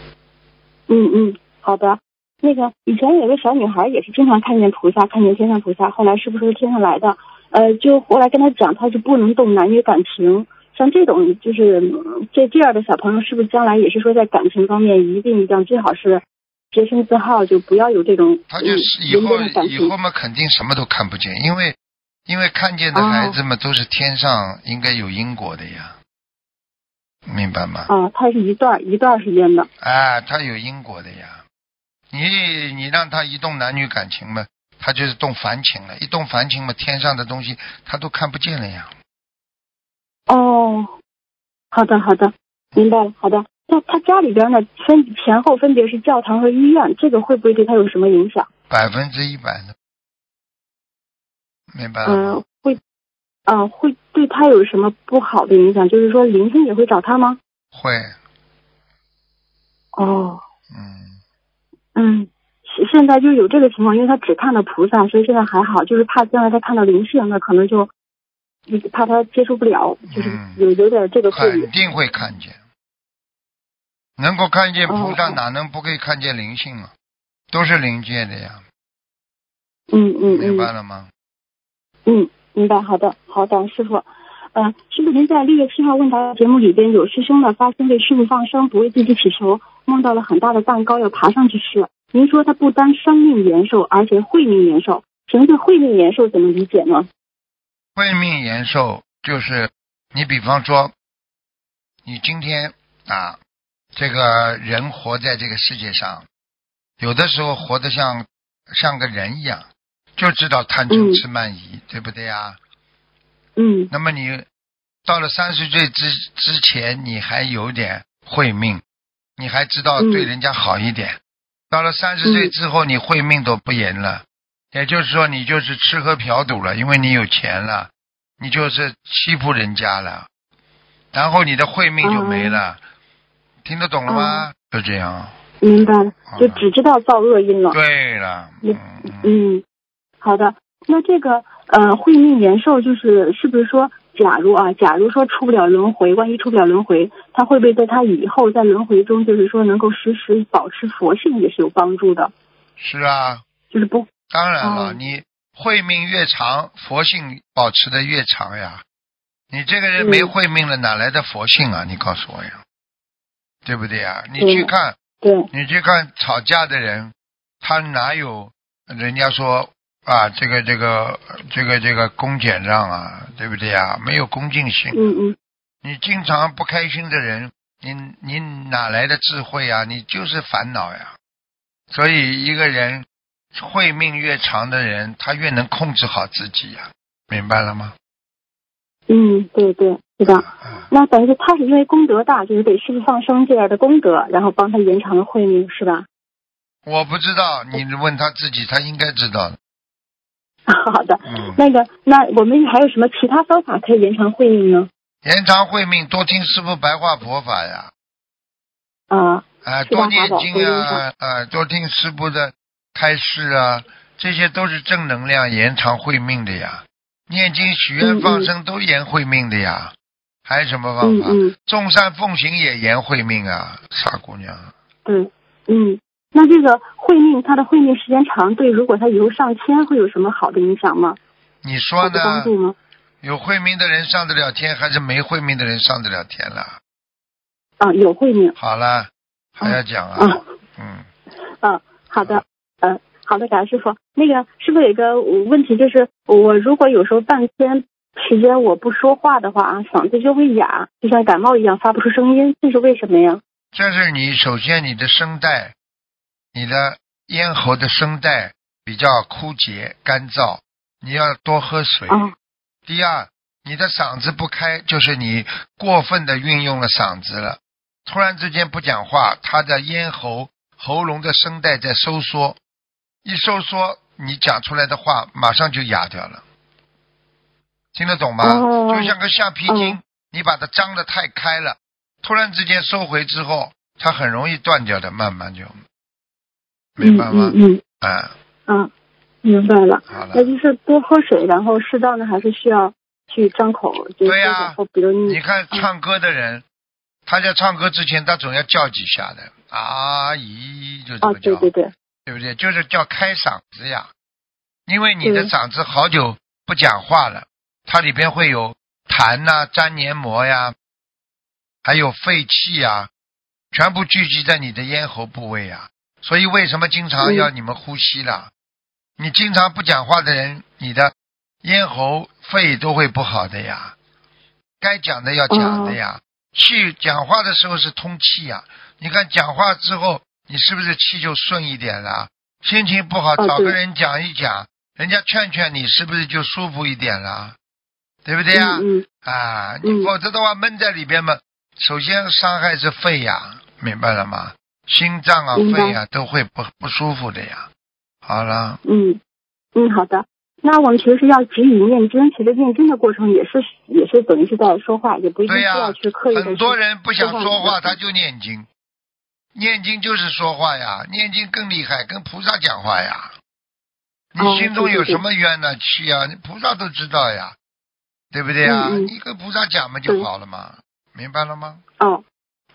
嗯嗯，好的。那个以前有个小女孩也是经常看见菩萨，看见天上菩萨，后来是不是天上来的，呃，就后来跟他讲，他就不能动男女感情。像这种就是嗯这这样的小朋友，是不是将来也是说在感情方面一定要最好是洁身自好，就不要有这种他就是以后以后嘛，肯定什么都看不见，因为因为看见的孩子们都是天上应该有因果的呀，明白吗？啊，他是一段一段时间的。哎，他有因果的呀。你你让他一动男女感情嘛，他就是动凡情了。一动凡情嘛，天上的东西他都看不见了呀。哦，好的好的，明白了。好的，那他家里边呢分前后分别是教堂和医院，这个会不会对他有什么影响？百分之一百的，明白了吗？嗯、会，啊、会对他有什么不好的影响？就是说灵性也会找他吗？会，哦，嗯，嗯，现现在就有这个情况，因为他只看到菩萨，所以现在还好，就是怕将来他看到灵性，那可能就就怕他接受不了，就是嗯有有点这个顾虑肯。定会看见。能够看见菩萨，哦哪能不可以看见灵性啊？都是灵界的呀，嗯嗯明白嗯了吗？嗯，明白。好的，好的，师傅。呃，师傅，您在六月七号问答节目里边有师兄呢发心为师傅放生，不为自己祈求，梦到了很大的蛋糕要爬上去吃。您说他不单生命延寿，而且慧命延寿，什么叫慧命延寿怎么理解呢？慧命延寿就是你比方说，你今天啊，这个人活在这个世界上，有的时候活得像像个人一样，就知道贪嗔嗯痴慢疑，对不对呀？嗯那么你到了三十岁之之前，你还有点慧命，你还知道嗯对人家好一点。到了三十岁嗯之后，你会命都不严了，也就是说，你就是吃喝嫖赌了，因为你有钱了，你就是欺负人家了，然后你的会命就没了。听得懂了吗？就这样。明白了，就只知道造恶因了。对了，嗯嗯，嗯，好的。那这个呃，慧命延寿就是是不是说，假如啊，假如说出不了轮回，万一出不了轮回，他会不会在他以后在轮回中，就是说能够时时保持佛性，也是有帮助的？是啊，就是不，当然了，哦你慧命越长，佛性保持的越长呀。你这个人没嗯慧命了，哪来的佛性啊？你告诉我呀，对不对呀？你去看，对，你去看吵架的人，他哪有人家说啊，这个这个这个这个恭俭让啊，对不对呀？没有恭敬心。嗯嗯你经常不开心的人，你你哪来的智慧啊？你就是烦恼呀。所以一个人慧命越长的人，他越能控制好自己呀，明白了吗？嗯，对对，是的。嗯，那等于是他是因为功德大，就是给师傅放生这样的功德，然后帮他延长了慧命，是吧？我不知道，你问他自己，他应该知道的。好的。嗯，那个，那我们还有什么其他方法可以延长慧命呢？延长慧命，多听师傅白话佛法呀，啊，啊，多念经啊，啊，多听师傅的开示啊，这些都是正能量延长慧命的呀。念经、许愿、嗯嗯放生都延慧命的呀，还有什么方法？嗯嗯，众善奉行也延慧命啊，傻姑娘。对，嗯，那这个会命，他的会命时间长，对，如果他以后上天会有什么好的影响吗？你说呢？助吗？有会命的人上得了天，还是没会命的人上得了天了？啊，有会命好了，还要讲啊？啊嗯，啊，好的，呃，好的，感恩师傅。那个师傅有一个问题，就是我如果有时候半天时间我不说话的话啊，嗓子就会哑，就像感冒一样发不出声音，这是为什么呀？这是你首先你的声带，你的咽喉的声带比较枯竭干燥，你要多喝水。啊，第二，你的嗓子不开，就是你过分的运用了嗓子了。突然之间不讲话，他的咽喉、喉咙的声带在收缩，一收缩，你讲出来的话马上就哑掉了。听得懂吗？哦就像个橡皮筋，嗯你把它张得太开了，突然之间收回之后，它很容易断掉的，慢慢就，明白吗？嗯嗯。啊，嗯啊，明白了。好了。那，就是多喝水，然后适当的还是需要去张口，就对呀。比如你你看唱歌的人，他在唱歌之前，他总要叫几下的，阿姨就这哦么，叫，对对对，对不对？就是叫开嗓子呀，因为你的嗓子好久不讲话了，它里边会有痰呐、粘黏膜呀，还有废气呀，全部聚集在你的咽喉部位呀。所以为什么经常嗯要你们呼吸了？你经常不讲话的人，你的咽喉、肺都会不好的呀。该讲的要讲的呀，气讲话的时候是通气呀。你看讲话之后，你是不是气就顺一点了？心情不好，找个人讲一讲，人家劝劝你，是不是就舒服一点了？对不对呀？啊，你嗯否则的话闷在里边嘛，首先伤害是肺呀，明白了吗？心脏啊、肺啊都会不不舒服的呀。好了，嗯嗯，好的。那我们其实是要给予念经，其实念经的过程也是也是等于是在说话，也不一定对呀、是要去刻意的很多人不想说话，他就念经，念经就是说话呀，念经更厉害，跟菩萨讲话呀。你哦心中有什么冤呢？气呀，你菩萨都知道呀，对不对呀？嗯嗯你跟菩萨讲嘛就好了嘛，明白了吗？哦，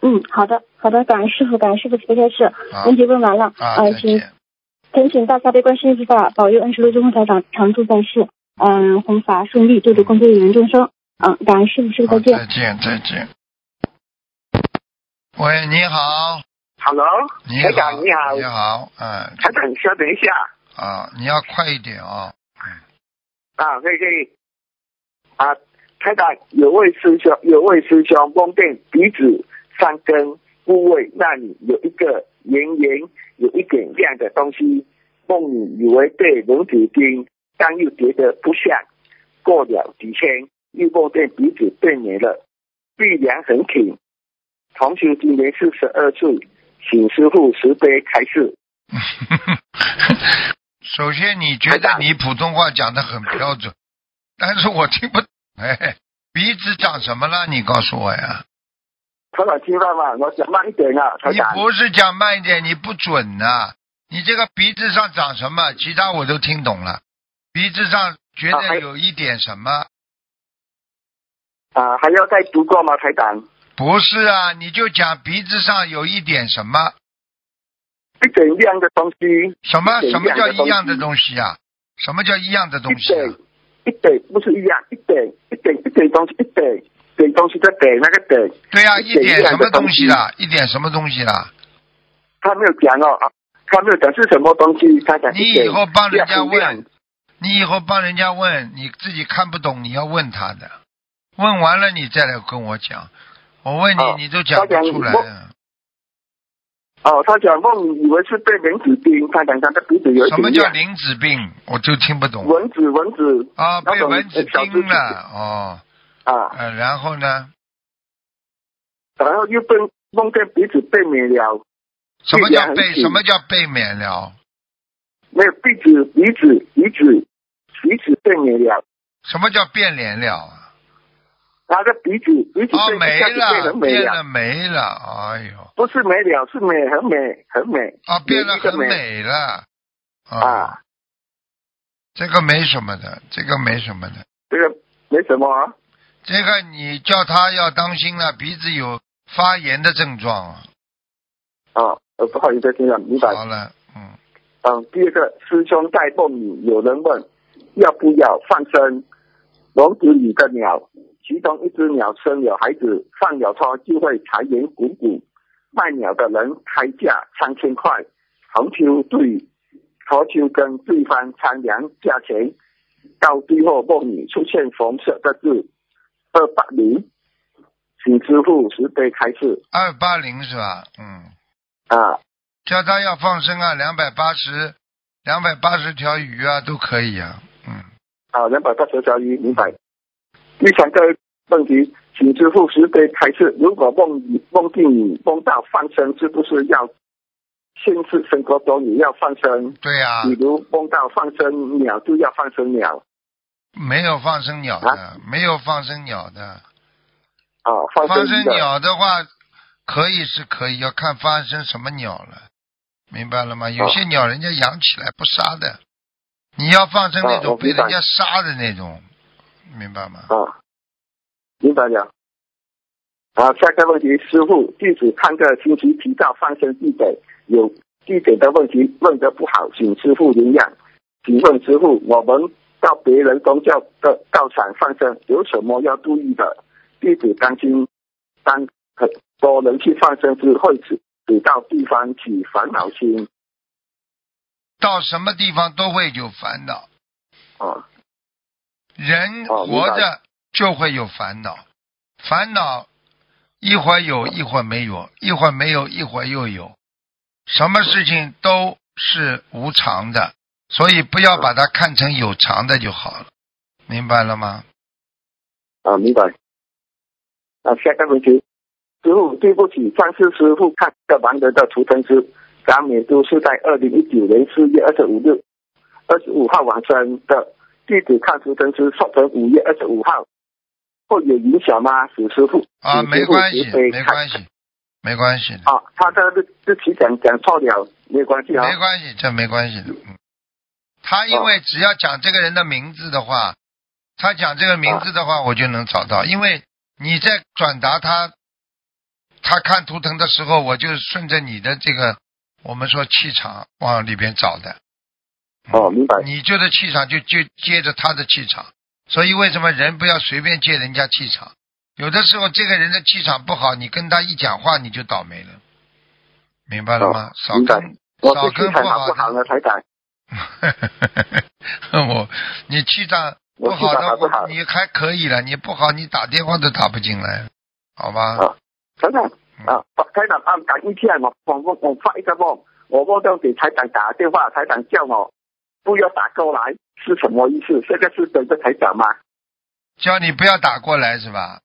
嗯，好的好的，感恩师傅，感恩师傅慈悲开示，问题问完了，啊，呃，请。恳请大家悲观世音菩萨保佑恩师卢中红台长常驻在世，嗯，弘法顺利，救度更多有缘众生。嗯，感恩师傅，师傅再见。再见，再见。喂，你好，Hello，你台长好，你好，你好，嗯，台长，稍等一下啊，你要快一点啊，啊，可以可以啊，台长有位师兄有位师兄梦见鼻子上根部位那里有一个圆圆有一点亮的东西，梦里以为被蚊子叮，但又觉得不像。过了几天，又梦见鼻子变没了，鼻梁很挺。同学今年四十二岁，请师傅慈悲开示。首先，你觉得你普通话讲的很标准，但是我听不。哎，鼻子长什么了？你告诉我呀。台长听到吗？我讲慢一点啊，你。不是讲慢一点，你不准呐、你这个鼻子上长什么？其他我都听懂了。鼻子上觉得有一点什么？啊，还要再读过吗，台长？不是啊，你就讲鼻子上有一点什么？一点亮的东西，什么？什么叫一样的东西啊？什么叫一样的东西啊点？一点不是一样，一点一点一点东西，一点点东西的点那个点，对呀、一一点点什么东西啦？一点什么东西啦？他没有讲哦，啊他没有讲是什么东西，他讲你以后帮人家问，你以后帮人家问，你自己看不懂，你要问他的，问完了你再来跟我讲。我问你，哦你都讲不出来。哦，他讲梦以为是被蚊子叮，他讲他的鼻子有一什么，叫灵子病？我就听不懂。蚊子蚊子啊，那种被蚊子叮了哦，啊，呃，然后呢？然后又被梦见鼻子被免了，什么叫被？什么叫被免了？没有鼻子鼻子鼻子鼻子被免了。什么叫变脸了？啊？他的鼻子鼻子哦，没了，变了没了，哎呦，不是没了，是美很美很美。啊，变了很美。了，啊，啊，这个没什么的，这个没什么的，这个没什么啊这个你叫他要当心了，鼻子有发炎的症状啊。啊，呃不好意思，听了明白。好了，嗯，嗯，第二个师兄带梦里有人问要不要放生笼子里的鸟，其中一只鸟生有孩子，放了它就会财源滚滚。卖鸟的人开价三千块，红秋对何秋跟对方商量价钱，到最后梦里出现红色的字二八零，请师傅慈悲开示二八零是吧？嗯，啊。叫他要放生啊，两百八十，两百八十条鱼啊，都可以啊，嗯，啊，两百八十条鱼，明白。第三个问题，请师傅慈悲开示：如果梦里梦境里梦到放生，是不是要现实生活中也要放生？对呀、比如梦到放生鸟，就要放生鸟没有放生鸟的，啊没有放生鸟的，啊，放放生鸟的话，可以是可以，要看放生什么鸟了，明白了吗？有些鸟人家养起来不杀的，你要放生那种被人家杀的那种，明白吗？啊，明白了。好，下个问题，师傅，弟子看个星期提到放生地点有地点的问题，问得不好，请师傅原谅。请问师傅，我们到别人宗教的道场放生，有什么要注意的？弟子担心，当很多人去放生之后，只只到地方起烦恼心。到什么地方都会有烦恼，啊人活着就会有烦恼，烦恼一会儿有，一会儿没有，一会儿没有，一会儿又有，什么事情都是无常的，所以不要把它看成有偿的就好了，明白了吗？啊，明白。啊，下个问题，师傅，对不起，上次师傅看的完人的图腾师，咱们都是在二零一九年四月二十五日、二十五号晚上的，地址看图腾师说成五月二十五号，会有影响吗？史师傅啊，没关系，没关系，没关系的，啊，他的日日期讲讲错了，没关系啊。没关系，这没关系的。嗯，他因为只要讲这个人的名字的话，他讲这个名字的话，我就能找到。因为你在转达他，他看图腾的时候，我就顺着你的这个，我们说气场往里边找的。哦，明白。你就的气场就就接着他的气场，所以为什么人不要随便借人家气场？有的时候这个人的气场不好，你跟他一讲话你就倒霉了，明白了吗？少跟少跟不好好的？我你气场不我气好的场不好话，你还可以了，你不好你打电话都打不进来，好吧？啊台长嗯啊，台长啊，讲一天我我我我发一个梦，我梦到给台长打电话，台长叫我不要打过来，是什么意思？这个是真的台长吗？叫你不要打过来是吧？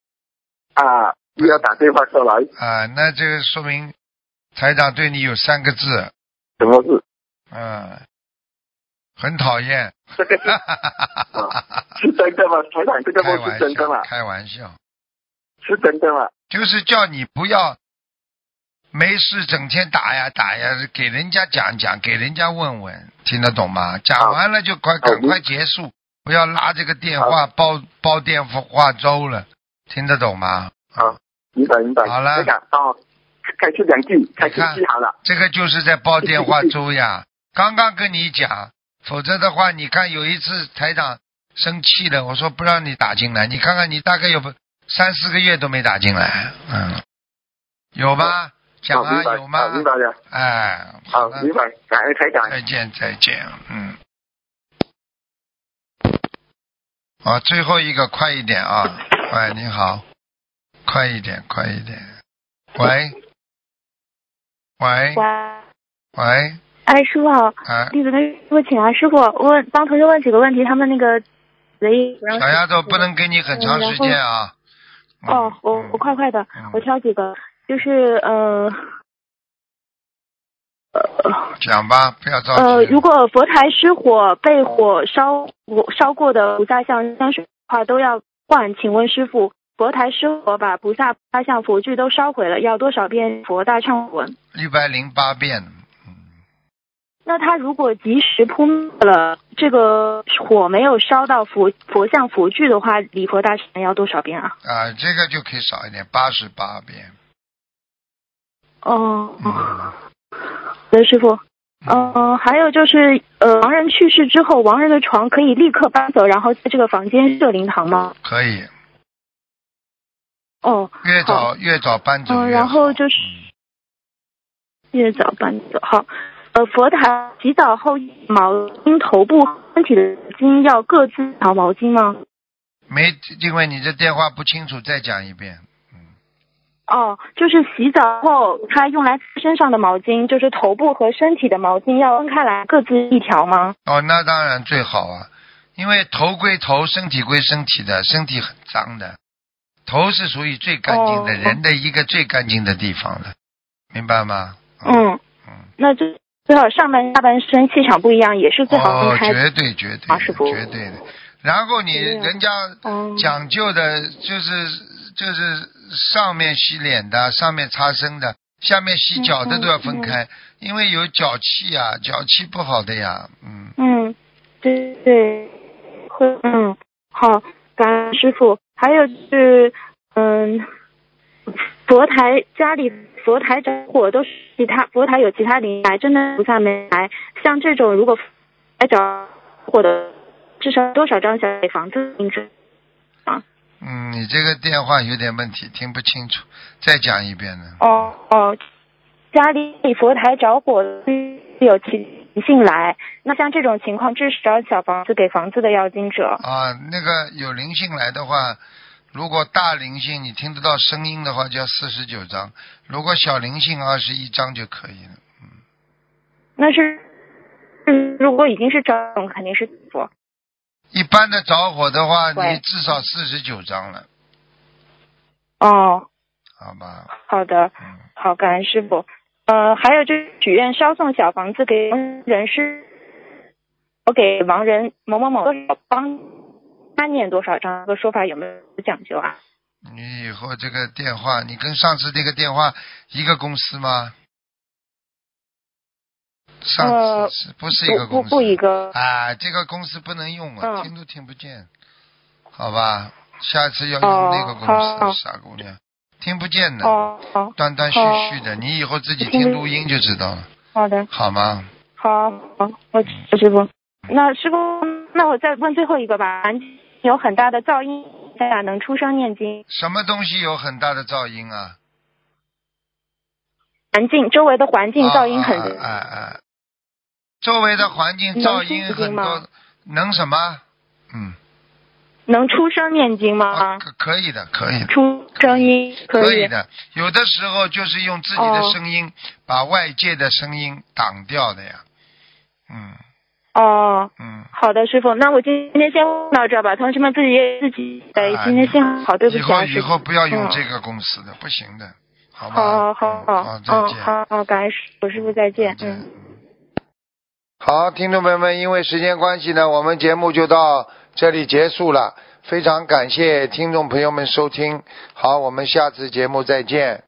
啊，不要打电话过来，啊，那这个说明台长对你有三个字，什么字？嗯，很讨厌。这个是真的吗？台长，这个梦开玩是真的吗笑，？开玩笑，是真的吗？就是叫你不要没事整天打呀打呀，给人家讲讲，给人家问问，听得懂吗？讲完了就快好赶快结束，不要拉这个电话煲煲电话粥了，听得懂吗？啊，明白明白。好了哦，开始两句，开始好了。这个就是在煲电话粥呀。刚刚跟你讲，否则的话，你看有一次台长生气了，我说不让你打进来，你看看你大概有三四个月都没打进来，嗯，有吧？讲啊，有吗好？明白了。哎，好，了明白。感恩台长。再见，再见，嗯。啊，最后一个快一点啊！喂，你好，快一点，快一点。喂，喂，喂，哎，师傅好，哎，弟子跟师傅请啊，师傅问帮同学问几个问题，他们那个小丫头不能给你很长时间啊。哦，我嗯我快快的嗯，我挑几个，就是呃讲吧，不要着急。呃，如果佛台失火被火烧火烧过的菩萨像香水的话都要换，请问师傅，佛台失火把菩萨、菩萨像、佛具都烧毁了，要多少遍佛大忏文？一百零八遍，嗯，那他如果及时扑灭了这个火没有烧到佛佛像佛具的话，礼佛大忏要多少遍啊？啊，这个就可以少一点，八十八遍。哦，嗯，好的，师傅。嗯、还有就是，呃，亡人去世之后，亡人的床可以立刻搬走，然后在这个房间设灵堂吗？可以，哦，越早越早搬走。然后就是越早搬走。好，呃，佛台洗澡后毛巾、头部、身体的巾要各自一条毛巾吗？没，因为你这电话不清楚，再讲一遍。嗯哦，就是洗澡后他用来身上的毛巾，就是头部和身体的毛巾要分开来，各自一条吗？哦，那当然最好啊，因为头归头，身体归身体的，身体很脏的，头是属于最干净的，哦人的一个最干净的地方了，明白吗？嗯，嗯，那就最好上半下半身气场不一样，也是最好哦分，开的。绝对绝对师傅绝对的。然后你人家嗯讲究的就是就是上面洗脸的，上面擦身的，下面洗脚的嗯都要分开，因为有脚气呀，脚气不好的呀，嗯。嗯，对对，会嗯好，感恩师傅。还有就是嗯，佛台家里佛台着火都是其他佛台有其他灵来，真的菩萨没来。像这种如果来着火的，至少多少张小房子啊？嗯，你这个电话有点问题，听不清楚，再讲一遍呢。哦哦，家里佛台着火有其灵性来，那像这种情况，至少小房子给房子的要经者。啊，那个有灵性来的话，如果大灵性你听得到声音的话，就要四十九张；如果小灵性二十一张就可以了。嗯那是，嗯，如果已经是着火，肯定是佛。一般的着火的话，你至少四十九张了，哦，好吧？好的，嗯，好，感恩师傅。呃，还有就是许愿烧送小房子给人是，我给亡人某某某多少帮他念多少张，这个说法有没有讲究啊？你以后这个电话，你跟上次那个电话一个公司吗？上呃次是不是一个不不公司？不一个，啊，这个公司不能用啊，嗯听都听不见，好吧？下次要哦用那个公司，好傻姑娘，听不见的，哦，好，断断续续的，你以后自己听录音就知道了，好的，好吗？好，好，我师傅。那师傅，那我再问最后一个吧。有很大的噪音，大家能出声念经，什么东西有很大的噪音啊？环境周围的环境噪音很啊啊啊啊周围的环境噪音很多吗，能什么？嗯，能出声念经啊，吗？可可以的，可以的。出声音可以。以的，有的时候就是用自己的哦声音把外界的声音挡掉的呀。嗯哦，嗯。好的，师傅，那我今天先问到这儿吧。同学们自己也自己哎，啊今天幸好，对不以后起啊，师傅。以后不要用嗯这个公司的，不行的，好吧？好好好嗯好，再嗯，见。好好，感恩师傅，师傅，再见嗯。好，听众朋友们，因为时间关系呢，我们节目就到这里结束了。非常感谢听众朋友们收听，好，我们下次节目再见。